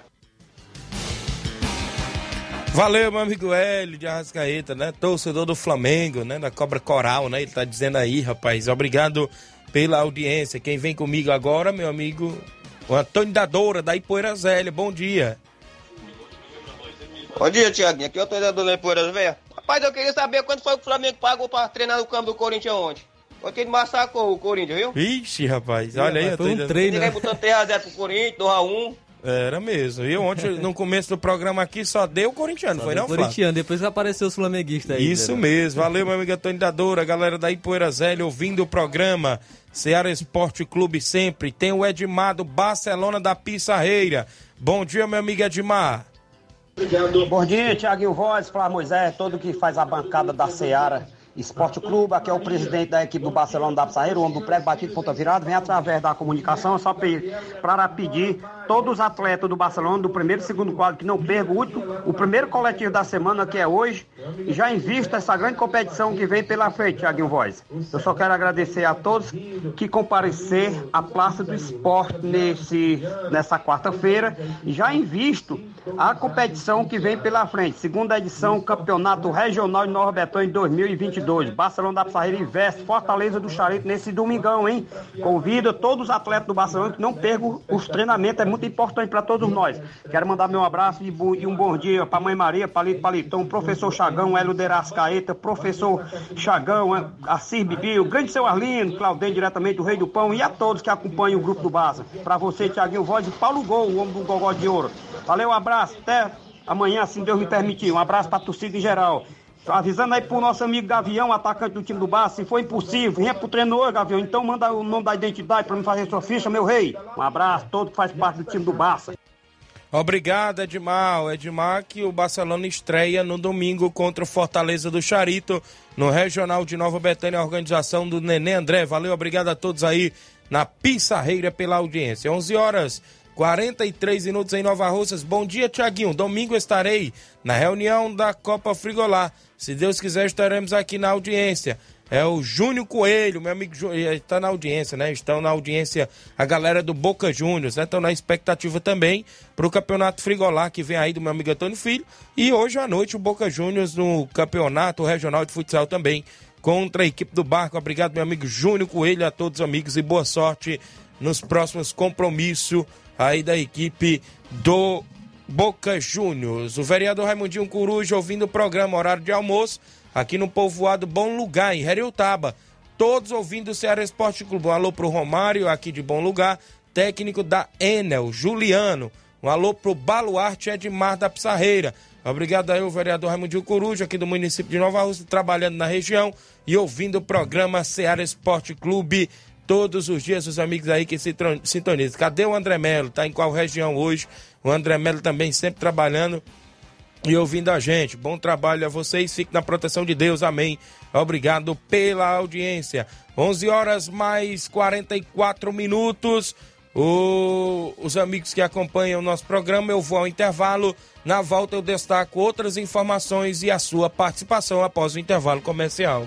Valeu, meu amigo Hélio de Arrascaeta, né? Torcedor do Flamengo, né? Da Cobra Coral, né? Ele tá dizendo aí, rapaz. Obrigado pela audiência. Quem vem comigo agora, meu amigo, o Antônio da Doura, da Ipoeira Zélia. Bom dia. Bom dia, Tiaguinho. Aqui é o treinador da Ipoeiras Velha. Rapaz, eu queria saber quanto foi que o Flamengo pagou pra treinar no campo do Corinthians ontem. Ontem ele massacrou o Corinthians, viu? Ixi, rapaz. Olha aí, Foi um Antônio. treino, Ninguém né? botando 3x0 pro Corinthians, 2x1. Era mesmo. E ontem, no começo do programa aqui, só deu corintiano, foi Só não, do Flávio? Corintiano, depois que apareceu os flamenguistas aí. Isso né? mesmo. Valeu, meu amigo Antônio da Doura, galera da Ipoeira Zélia, ouvindo o programa. Ceará Esporte Clube sempre. Tem o Edmar do Barcelona da Pissarreira. Bom dia, meu amigo Edmar. Bom dia, Tiaguinho Voz, Flávio Moisés, todo que faz a bancada da Seara Esporte Clube, aqui é o presidente da equipe do Barcelona da Pissarreira, o homem do prego batido ponta virada, vem através da comunicação, só para pedir todos os atletas do Barcelona, do primeiro e segundo quadro, que não percam o, último- o primeiro coletivo da semana, que é hoje, e já invista essa grande competição que vem pela frente, Tiaguinho Voz. Eu só quero agradecer a todos que comparecer à Praça do Esporte nesse, nessa quarta-feira, já invisto a competição que vem pela frente, segunda edição, Campeonato Regional de Betânia em 2022. Barcelona da Pissarreira investe Fortaleza do Charito nesse domingão, hein? Convido todos os atletas do Barcelona que não percam os treinamentos, é muito importante para todos nós. Quero mandar meu abraço e um bom dia para Mãe Maria, Palito Palitão, professor Chagão, Hélio Derascaeta, professor Chagão, Assir Bibi, o grande seu Arlindo, Claudem, diretamente do Rei do Pão, e a todos que acompanham o grupo do Barça. Para você, Tiaguinho Voz e Paulo Gol, o homem do Gogó de Ouro. Valeu, um abraço, até amanhã, se Deus me permitir. Um abraço para a torcida em geral. Avisando aí pro nosso amigo Gavião, atacante do time do Barça, se for impossível, venha pro treino hoje, Gavião. Então manda o nome da identidade para me fazer sua ficha, meu rei. Um abraço a todo que faz parte do time do Barça. Obrigado, Edmar. O Edmar que o Barcelona estreia no domingo contra o Fortaleza do Charito, no Regional de Nova Betânia, a organização do Nenê André. Valeu, obrigado a todos aí na Pissarreira pela audiência. 11 horas 43 minutos em Nova Russas. Bom dia, Tiaguinho. Domingo estarei na reunião da Copa Frigolar. Se Deus quiser, estaremos aqui na audiência. É o Júnior Coelho, meu amigo Júnior, está na audiência, né? Estão na audiência a galera do Boca Juniors, né? Estão na expectativa também para o Campeonato Frigolar que vem aí do meu amigo Antônio Filho. E hoje à noite o Boca Juniors no Campeonato Regional de Futsal também contra a equipe do Barco. Obrigado, meu amigo Júnior Coelho, a todos os amigos e boa sorte nos próximos compromissos aí da equipe do Boca Juniors. O vereador Raimundinho Coruja ouvindo o programa Horário de Almoço aqui no povoado Bom Lugar, em Heriotaba. Todos ouvindo o Ceará Esporte Clube. Um alô pro Romário, aqui de Bom Lugar, técnico da Enel, Juliano. Um alô pro Baluarte Edmar da Pissarreira. Obrigado aí, o vereador Raimundinho Coruja, aqui do município de Nova Rússia, trabalhando na região e ouvindo o programa Ceará Esporte Clube todos os dias, os amigos aí que se sintonizam. Cadê o André Melo? Tá em qual região hoje? O André Melo também sempre trabalhando e ouvindo a gente. Bom trabalho a vocês, fique na proteção de Deus, amém. Obrigado pela audiência. 11 horas mais 44 minutos. O- Os amigos que acompanham o nosso programa, eu vou ao intervalo. Na volta eu destaco outras informações e a sua participação após o intervalo comercial.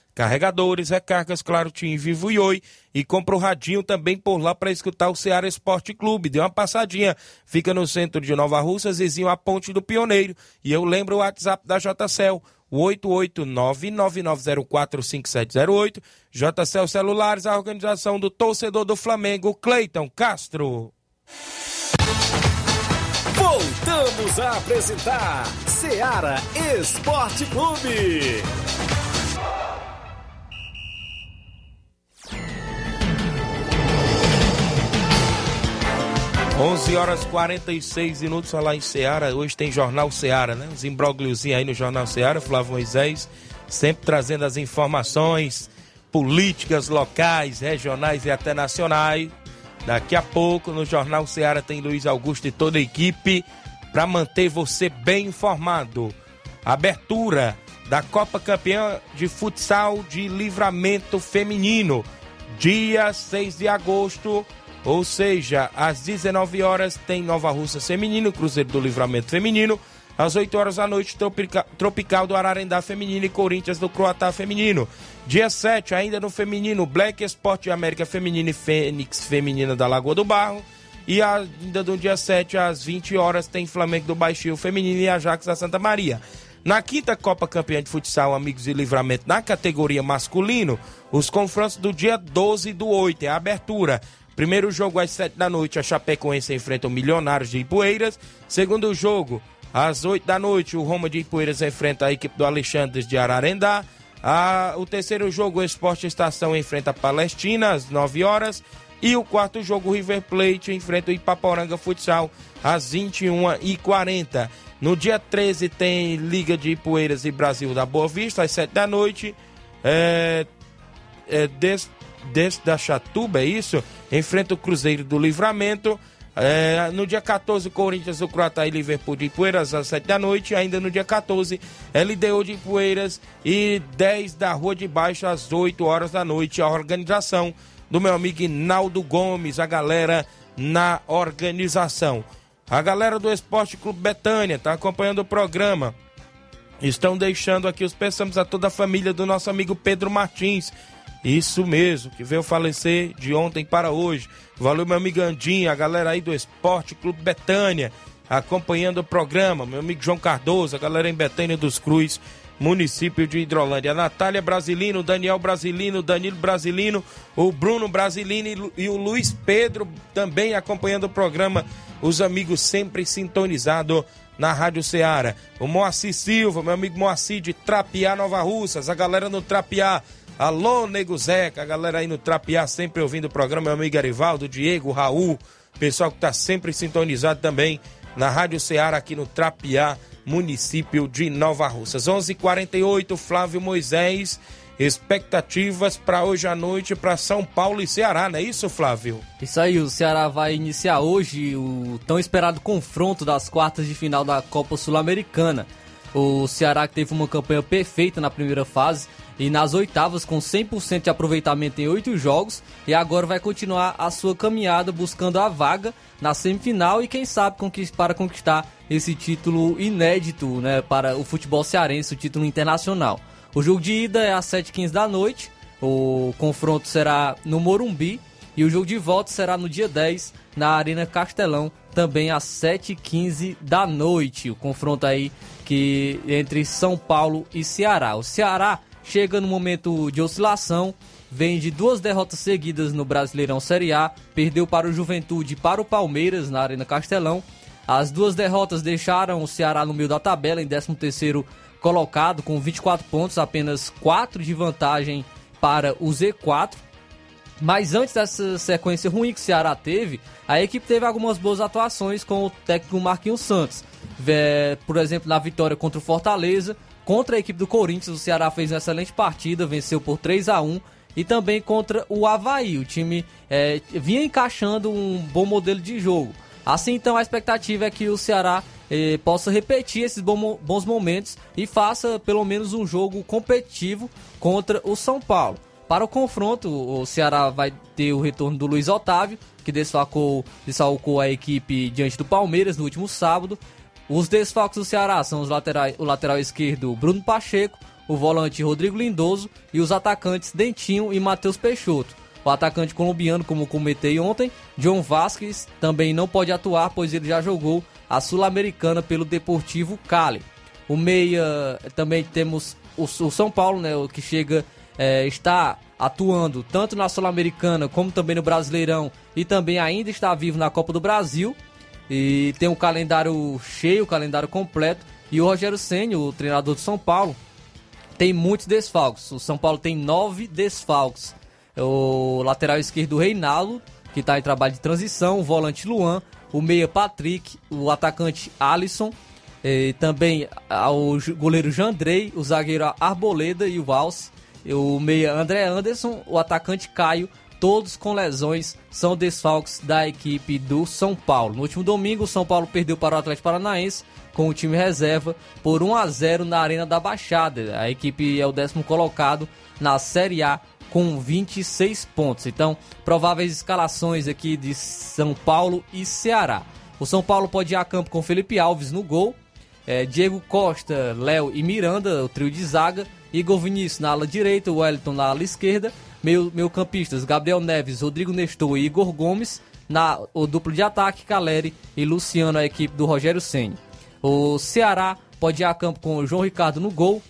carregadores, recargas, claro, Tim Vivo e Oi. E compra o radinho também por lá para escutar o Ceará Esporte Clube. Dê uma passadinha. Fica no centro de Nova Russa, vizinho a Ponte do Pioneiro. E eu lembro o WhatsApp da JCL. 889-9904-5708. JCL Celulares, a organização do torcedor do Flamengo, Cleiton Castro. Voltamos a apresentar Seara Esporte Clube. 11 horas 46 minutos lá em Seara. Hoje tem Jornal Seara, né? Os imbrógliozinhos aí no Jornal Seara. Flávio Moisés sempre trazendo as informações políticas locais, regionais e até nacionais. Daqui a pouco no Jornal Seara tem Luiz Augusto e toda a equipe para manter você bem informado. Abertura da Copa Campeã de Futsal de Livramento Feminino, dia 6 de agosto ou seja, às 19 horas tem Nova Russa Feminino, Cruzeiro do Livramento Feminino. Às 8 horas da noite, Tropical, Tropical do Ararendá Feminino e Corinthians do Croatá Feminino. Dia 7, ainda no feminino, Black Sport América Feminina e Fênix Feminina da Lagoa do Barro. E ainda no dia 7, às 20 horas, tem Flamengo do Baixio Feminino e Ajax da Santa Maria. Na quinta Copa Campeã de Futsal Amigos e Livramento na categoria masculino, os confrontos do dia 12 do 8 é a abertura. Primeiro jogo às 7 da noite, a Chapecoense enfrenta o Milionários de Ipueiras. Segundo jogo, às 8 da noite, o Roma de Ipueiras enfrenta a equipe do Alexandre de Ararendá. Ah, o terceiro jogo, o Esporte Estação enfrenta a Palestina às 9 horas. E o quarto jogo, o River Plate enfrenta o Ipaporanga Futsal às 21h40. No dia 13 tem Liga de Ipueiras e Brasil da Boa Vista às 7 da noite. É, é, des da Chatuba, é isso? enfrenta o Cruzeiro do Livramento. É, no dia 14, Corinthians do Croatá e Liverpool de Poeiras às 7 da noite. Ainda no dia 14, LDU de Poeiras e 10 da Rua de Baixo às 8 horas da noite. A organização do meu amigo Naldo Gomes, a galera na organização. A galera do Esporte Clube Betânia está acompanhando o programa. Estão deixando aqui os pensamos a toda a família do nosso amigo Pedro Martins isso mesmo, que veio falecer de ontem para hoje. Valeu, meu amigo Andinho, a galera aí do Esporte Clube Betânia, acompanhando o programa. Meu amigo João Cardoso, a galera em Betânia dos Cruz, município de Hidrolândia. A Natália Brasilino, Daniel Brasilino, Danilo Brasilino, o Bruno Brasilino e o Luiz Pedro também acompanhando o programa. Os amigos sempre sintonizados na Rádio Ceará. O Moacir Silva, meu amigo Moacir de Trapiá, Nova Russas, a galera no Trapiá Alô, Nego Zeca, a galera aí no Trapiá, sempre ouvindo o programa, meu amigo Arivaldo, Diego, Raul, pessoal que está sempre sintonizado também na Rádio Ceará aqui no Trapiá, município de Nova Russas. 11:48 h 48 Flávio Moisés, expectativas para hoje à noite para São Paulo e Ceará, não é isso, Flávio? Isso aí, o Ceará vai iniciar hoje o tão esperado confronto das quartas de final da Copa Sul-Americana. O Ceará que teve uma campanha perfeita na primeira fase e nas oitavas com 100% de aproveitamento em oito jogos e agora vai continuar a sua caminhada buscando a vaga na semifinal e quem sabe para conquistar esse título inédito né, para o futebol cearense, o título internacional. O jogo de ida é às 7h15 da noite, o confronto será no Morumbi e o jogo de volta será no dia 10 na Arena Castelão, também às 7h15 da noite. O confronto aí que entre São Paulo e Ceará. O Ceará chega no momento de oscilação, vem de duas derrotas seguidas no Brasileirão Série A, perdeu para o Juventude e para o Palmeiras na Arena Castelão. As duas derrotas deixaram o Ceará no meio da tabela, em 13º colocado, com 24 pontos, apenas 4 de vantagem para o Z4. Mas antes dessa sequência ruim que o Ceará teve, a equipe teve algumas boas atuações com o técnico Marquinhos Santos. Por exemplo, na vitória contra o Fortaleza, Contra a equipe do Corinthians, o Ceará fez uma excelente partida, venceu por 3 a 1 e também contra o Havaí. O time é, vinha encaixando um bom modelo de jogo. Assim, então, a expectativa é que o Ceará eh, possa repetir esses bons momentos e faça pelo menos um jogo competitivo contra o São Paulo. Para o confronto, o Ceará vai ter o retorno do Luiz Otávio, que desfalcou, desfalcou a equipe diante do Palmeiras no último sábado, os desfalques do Ceará são os laterais, o lateral esquerdo Bruno Pacheco, o volante Rodrigo Lindoso e os atacantes Dentinho e Matheus Peixoto. O atacante colombiano, como comentei ontem, John Vasquez, também não pode atuar, pois ele já jogou a Sul-Americana pelo Deportivo Cali. O meia, também temos o, o São Paulo, né, que chega, é, está atuando tanto na Sul-Americana como também no Brasileirão e também ainda está vivo na Copa do Brasil. E tem um calendário cheio, um calendário completo. E o Rogério Senna, o treinador do São Paulo, tem muitos desfalques. O São Paulo tem nove desfalques. O lateral esquerdo Reinaldo, que está em trabalho de transição, o volante Luan, o meia Patrick, o atacante Alisson, também o goleiro Jandrei, o zagueiro Arboleda e o Vals, o meia André Anderson, o atacante Caio, todos com lesões, são desfalques da equipe do São Paulo. No último domingo, o São Paulo perdeu para o Atlético Paranaense com o time reserva por 1 a 0 na Arena da Baixada. A equipe é o décimo colocado na Série A com 26 pontos. Então, prováveis escalações aqui de São Paulo e Ceará. O São Paulo pode ir a campo com Felipe Alves no gol, é, Diego Costa, Léo e Miranda, o trio de zaga, Igor Vinícius na ala direita, Wellington na ala esquerda, meio, meio campistas Gabriel Neves, Rodrigo Nestor e Igor Gomes, na, o duplo de ataque, Caleri e Luciano, a equipe do Rogério Senni. O Ceará pode ir a campo com João Ricardo no gol,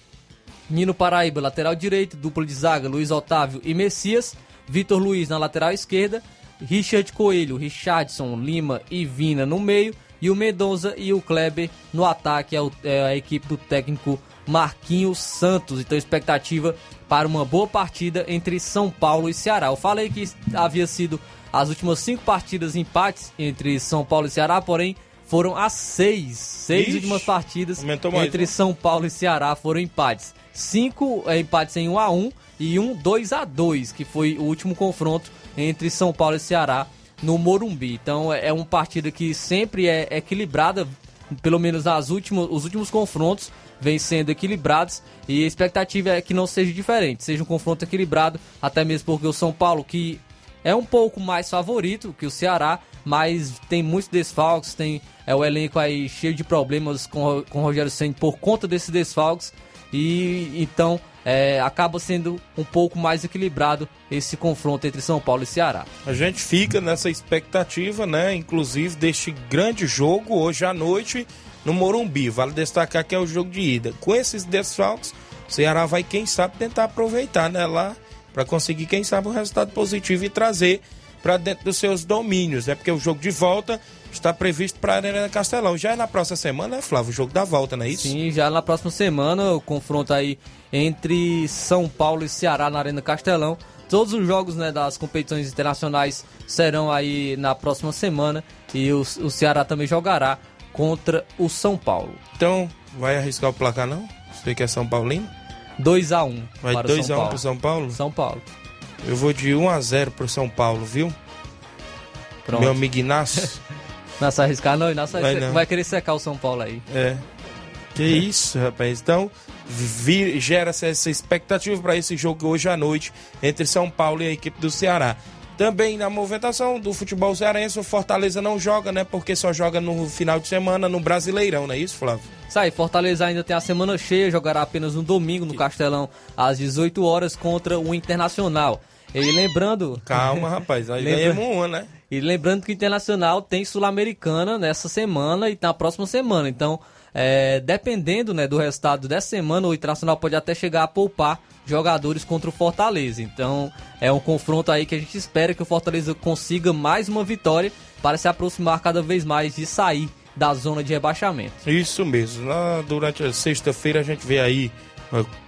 Nino Paraíba, lateral direito, dupla de zaga, Luiz Otávio e Messias, Vitor Luiz na lateral esquerda, Richard Coelho, Richardson, Lima e Vina no meio, e o Mendonça e o Kleber no ataque, é, o, é a equipe do técnico Marquinhos Santos. Então, expectativa para uma boa partida entre São Paulo e Ceará. Eu falei que havia sido as últimas cinco partidas empates entre São Paulo e Ceará, porém foram as seis, seis Ixi, últimas partidas mais, entre né? São Paulo e Ceará foram empates. Cinco é, empates em 1 a 1 e um 2 a 2 que foi o último confronto entre São Paulo e Ceará no Morumbi. Então é, é uma partida que sempre é equilibrada, pelo menos nas últimos, os últimos confrontos vêm sendo equilibrados e a expectativa é que não seja diferente, seja um confronto equilibrado, até mesmo porque o São Paulo, que é um pouco mais favorito que o Ceará, mas tem muitos desfalques, tem é o elenco aí cheio de problemas com, com o Rogério Senna por conta desses desfalques e então é, acaba sendo um pouco mais equilibrado esse confronto entre São Paulo e Ceará. A gente fica nessa expectativa, né? Inclusive deste grande jogo hoje à noite no Morumbi. Vale destacar que é o jogo de ida. Com esses desfalques, o Ceará vai, quem sabe, tentar aproveitar, né? Lá para conseguir, quem sabe, um resultado positivo e trazer para dentro dos seus domínios, né? Porque o jogo de volta está previsto para a Arena Castelão. Já é na próxima semana, né, Flávio? O jogo da volta, não é isso? Sim, já na próxima semana, o confronto aí entre São Paulo e Ceará na Arena Castelão. Todos os jogos né, das competições internacionais serão aí na próxima semana e o, o Ceará também jogará contra o São Paulo. Então, vai arriscar o placar não? Você que é São Paulino? 2x1 um Vai 2x1 um para São Paulo? São Paulo. Eu vou de 1x0 para São Paulo, viu? Pronto. Meu amigo Inácio. Se arriscar não, Inácio vai, não. vai querer secar o São Paulo aí. É. Que isso, rapaz. Então, vi, gera essa expectativa para esse jogo hoje à noite entre São Paulo e a equipe do Ceará. Também na movimentação do futebol cearense, o Fortaleza não joga, né? Porque só joga no final de semana no Brasileirão, não é isso, Flávio? Sai, Fortaleza ainda tem a semana cheia, jogará apenas no domingo no Castelão, às 18 horas, contra o Internacional. E lembrando. Calma, rapaz, aí lembra... ganhamos uma, né? E lembrando que o Internacional tem Sul-Americana nessa semana e na próxima semana. Então, é, dependendo né, do resultado dessa semana, o Internacional pode até chegar a poupar jogadores contra o Fortaleza. Então, é um confronto aí que a gente espera que o Fortaleza consiga mais uma vitória para se aproximar cada vez mais de sair da zona de rebaixamento. Isso mesmo. Lá durante a sexta-feira a gente vê aí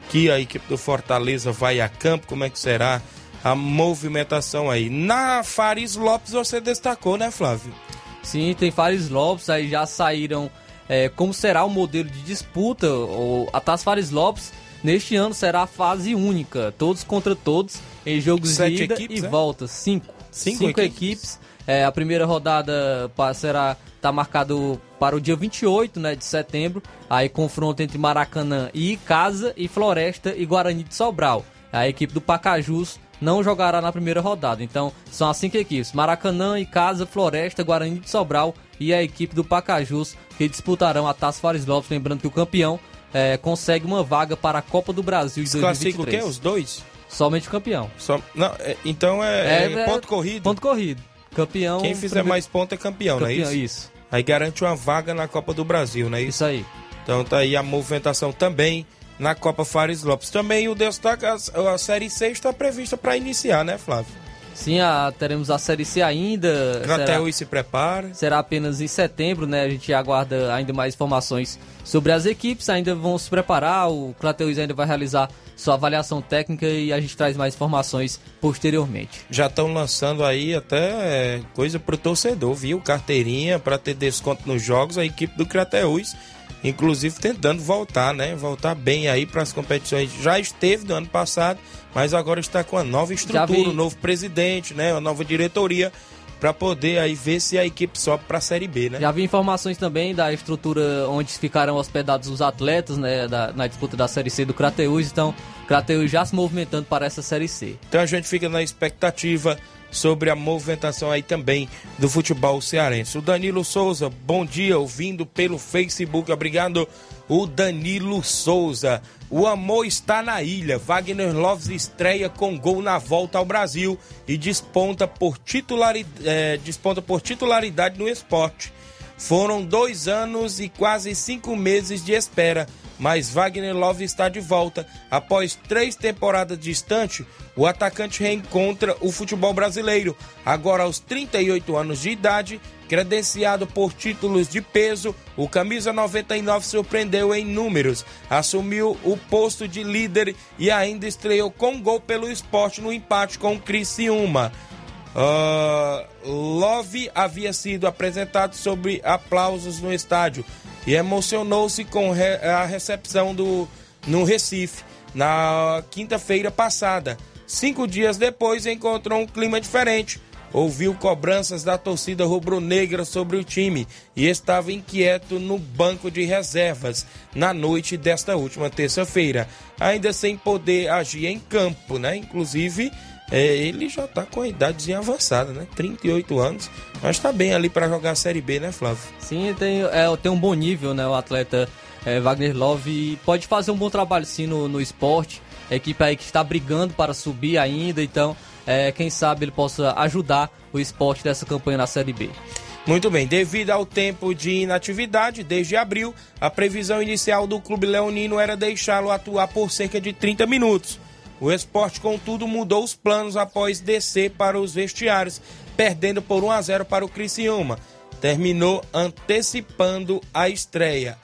que a equipe do Fortaleza vai a campo, como é que será a movimentação aí. Na Faris Lopes você destacou, né, Flávio? Sim, tem Faris Lopes, aí já saíram é, como será o modelo de disputa. O, a Taça Faris Lopes neste ano será fase única, todos contra todos, em jogos Sete de ida equipes, e é? volta. Cinco. Cinco, Cinco equipes. equipes. É, a primeira rodada será tá marcado para o dia 28 né, de setembro. Aí confronto entre Maracanã e Casa e Floresta e Guarani de Sobral. A equipe do Pacajus não jogará na primeira rodada. Então, são as cinco equipes: Maracanã, Icasa, Floresta, Guarani de Sobral e a equipe do Pacajus que disputarão a Taça Fares Lopes. Lembrando que o campeão é, consegue uma vaga para a Copa do Brasil de Se classifica o 2023. quê? Os dois? Somente o campeão. Só, não, é- então é, é ponto corrido. Ponto corrido. Campeão. Quem fizer primeiro- mais ponto é campeão, não é Campeão, isso? isso. Aí garante uma vaga na Copa do Brasil, não é isso? Isso aí. Então tá aí a movimentação também na Copa Fares Lopes. Também o destaque, a, a Série C está prevista para iniciar, né, Flávio? Sim, a- teremos a Série C ainda. Crateus se prepara. será apenas em setembro, né? A gente aguarda ainda mais informações sobre as equipes, ainda vão se preparar, o Crateus ainda vai realizar sua avaliação técnica e a gente traz mais informações posteriormente. Já estão lançando aí até coisa pro torcedor, viu? Carteirinha para ter desconto nos jogos. A equipe do Crateus, inclusive tentando voltar, né? Voltar bem aí para as competições. Já esteve no ano passado, mas agora está com a nova estrutura, um novo presidente, né? Uma nova diretoria para poder aí ver se a equipe sobe para a Série B, né? Já vi informações também da estrutura onde ficarão hospedados os atletas, né? da- na disputa da Série C do Crateus, então Crateus já se movimentando para essa Série C. Então a gente fica na expectativa sobre a movimentação aí também do futebol cearense. O Danilo Souza, bom dia, ouvindo pelo Facebook, obrigado. O Danilo Souza, o amor está na ilha. Wagner Loves estreia com gol na volta ao Brasil e desponta por, titulari- eh, desponta por titularidade no esporte. Foram dois anos e quase cinco meses de espera, mas Wagner Love está de volta. Após três temporadas distante, o atacante reencontra o futebol brasileiro. Agora aos 38 anos de idade, credenciado por títulos de peso, o camisa 99 surpreendeu em números, assumiu o posto de líder e ainda estreou com gol pelo esporte no empate com o Criciúma. Ah, Love havia sido apresentado sobre aplausos no estádio e emocionou-se com re- a recepção do no Recife na quinta-feira passada. Cinco dias depois encontrou um clima diferente. Ouviu cobranças da torcida rubro-negra sobre o time e estava inquieto no banco de reservas na noite desta última terça-feira, ainda sem poder agir em campo, né? Inclusive, é, ele já tá com a idadezinha avançada, né? 38 anos, mas tá bem ali para jogar a Série B, né, Flávio? Sim, tem, é, tem um bom nível, né? O atleta é, Wagner Love pode fazer um bom trabalho sim no, no esporte. A equipe aí que está brigando para subir ainda, então é, quem sabe ele possa ajudar o esporte dessa campanha na Série B. Muito bem, devido ao tempo de inatividade, desde abril, a previsão inicial do Clube Leonino era deixá-lo atuar por cerca de 30 minutos. O esporte, contudo, mudou os planos após descer para os vestiários, perdendo por 1 a 0 para o Criciúma. Terminou antecipando a estreia.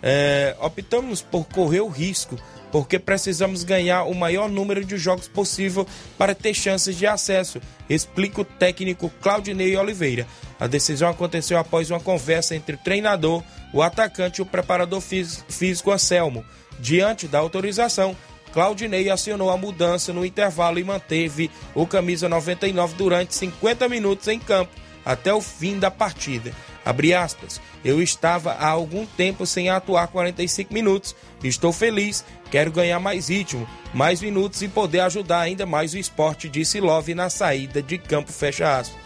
É, optamos por correr o risco, porque precisamos ganhar o maior número de jogos possível para ter chances de acesso, explica o técnico Claudinei Oliveira. A decisão aconteceu após uma conversa entre o treinador, o atacante e o preparador fís- físico Anselmo. Diante da autorização, Claudinei acionou a mudança no intervalo e manteve o camisa 99 durante 50 minutos em campo até o fim da partida. Abre aspas. Eu estava há algum tempo sem atuar 45 minutos. Estou feliz, quero ganhar mais ritmo, mais minutos e poder ajudar ainda mais o esporte, disse Love na saída de campo, fecha aspas.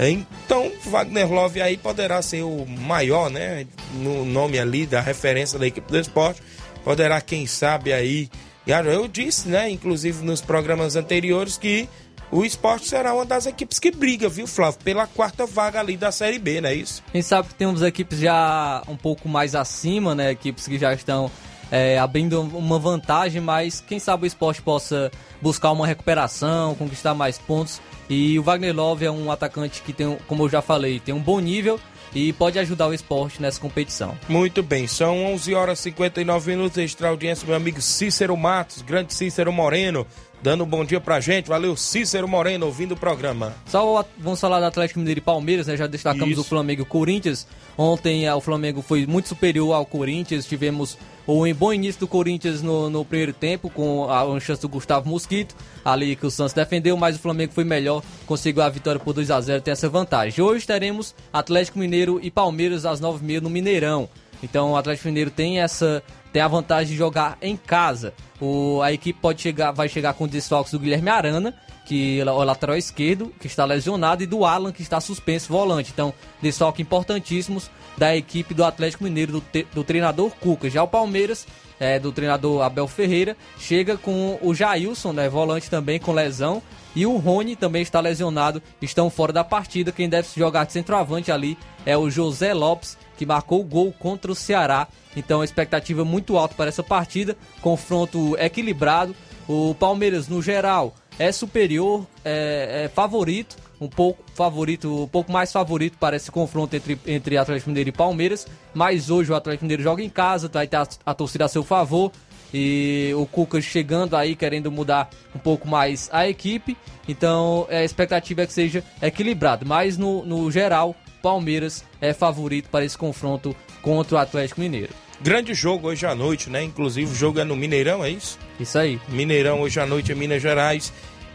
Então, Wagner Love aí poderá ser o maior, né? No nome ali da referência da equipe do esporte. Poderá, quem sabe, aí. Eu disse, né? Inclusive nos programas anteriores, que o esporte será uma das equipes que briga, viu, Flávio? Pela quarta vaga ali da Série B, não é isso? Quem sabe que temos equipes já um pouco mais acima, né? Equipes que já estão é, abrindo uma vantagem, mas quem sabe o esporte possa buscar uma recuperação, conquistar mais pontos. E o Wagner Love é um atacante que tem, como eu já falei, tem um bom nível e pode ajudar o esporte nessa competição. Muito bem, são 11 horas e 59 minutos. Extra audiência, meu amigo Cícero Matos, grande Cícero Moreno, dando um bom dia pra gente. Valeu, Cícero Moreno, ouvindo o programa. Só vamos falar do Atlético Mineiro e Palmeiras, né? Já destacamos Isso. o Flamengo e o Corinthians. Ontem ah, o Flamengo foi muito superior ao Corinthians. Tivemos um bom início do Corinthians no, no primeiro tempo, com a chance do Gustavo Mosquito, ali que o Santos defendeu, mas o Flamengo foi melhor, conseguiu a vitória por 2 a 0 tem essa vantagem. Hoje teremos Atlético Mineiro e Palmeiras às 9h30 no Mineirão. Então o Atlético Mineiro tem essa tem a vantagem de jogar em casa. O, a equipe pode chegar, vai chegar com desfalques do Guilherme Arana, que é o lateral esquerdo, que está lesionado, e do Alan, que está suspenso, volante. Então, desfalque importantíssimos da equipe do Atlético Mineiro, do, te, do treinador Cuca. Já o Palmeiras, é, do treinador Abel Ferreira, chega com o Jailson, né, volante também, com lesão. E o Rony também está lesionado, estão fora da partida. Quem deve jogar de centroavante ali é o José Lopes, que marcou o gol contra o Ceará. Então, expectativa muito alta para essa partida. Confronto equilibrado. O Palmeiras, no geral, é superior, é, é, favorito, um pouco favorito, um pouco mais favorito para esse confronto entre, entre Atlético Mineiro e Palmeiras. Mas hoje o Atlético Mineiro joga em casa, vai ter a, a torcida a seu favor. E o Cuca chegando aí, querendo mudar um pouco mais a equipe. Então a expectativa é que seja equilibrado. Mas no, no geral, Palmeiras é favorito para esse confronto contra o Atlético Mineiro. Grande jogo hoje à noite, né? Inclusive o jogo é no Mineirão, é isso? Isso aí. Mineirão hoje à noite em Minas Gerais.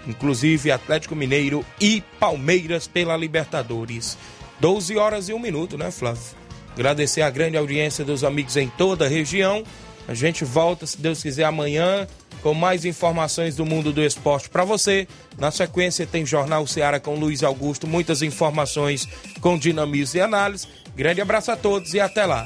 Inclusive Atlético Mineiro e Palmeiras pela Libertadores. 12 horas e um minuto, né, Flávio? Agradecer a grande audiência dos amigos em toda a região. A gente volta, se Deus quiser, amanhã com mais informações do mundo do esporte para você. Na sequência tem Jornal Ceará com Luiz Augusto, muitas informações com dinamismo e análise. Grande abraço a todos e até lá.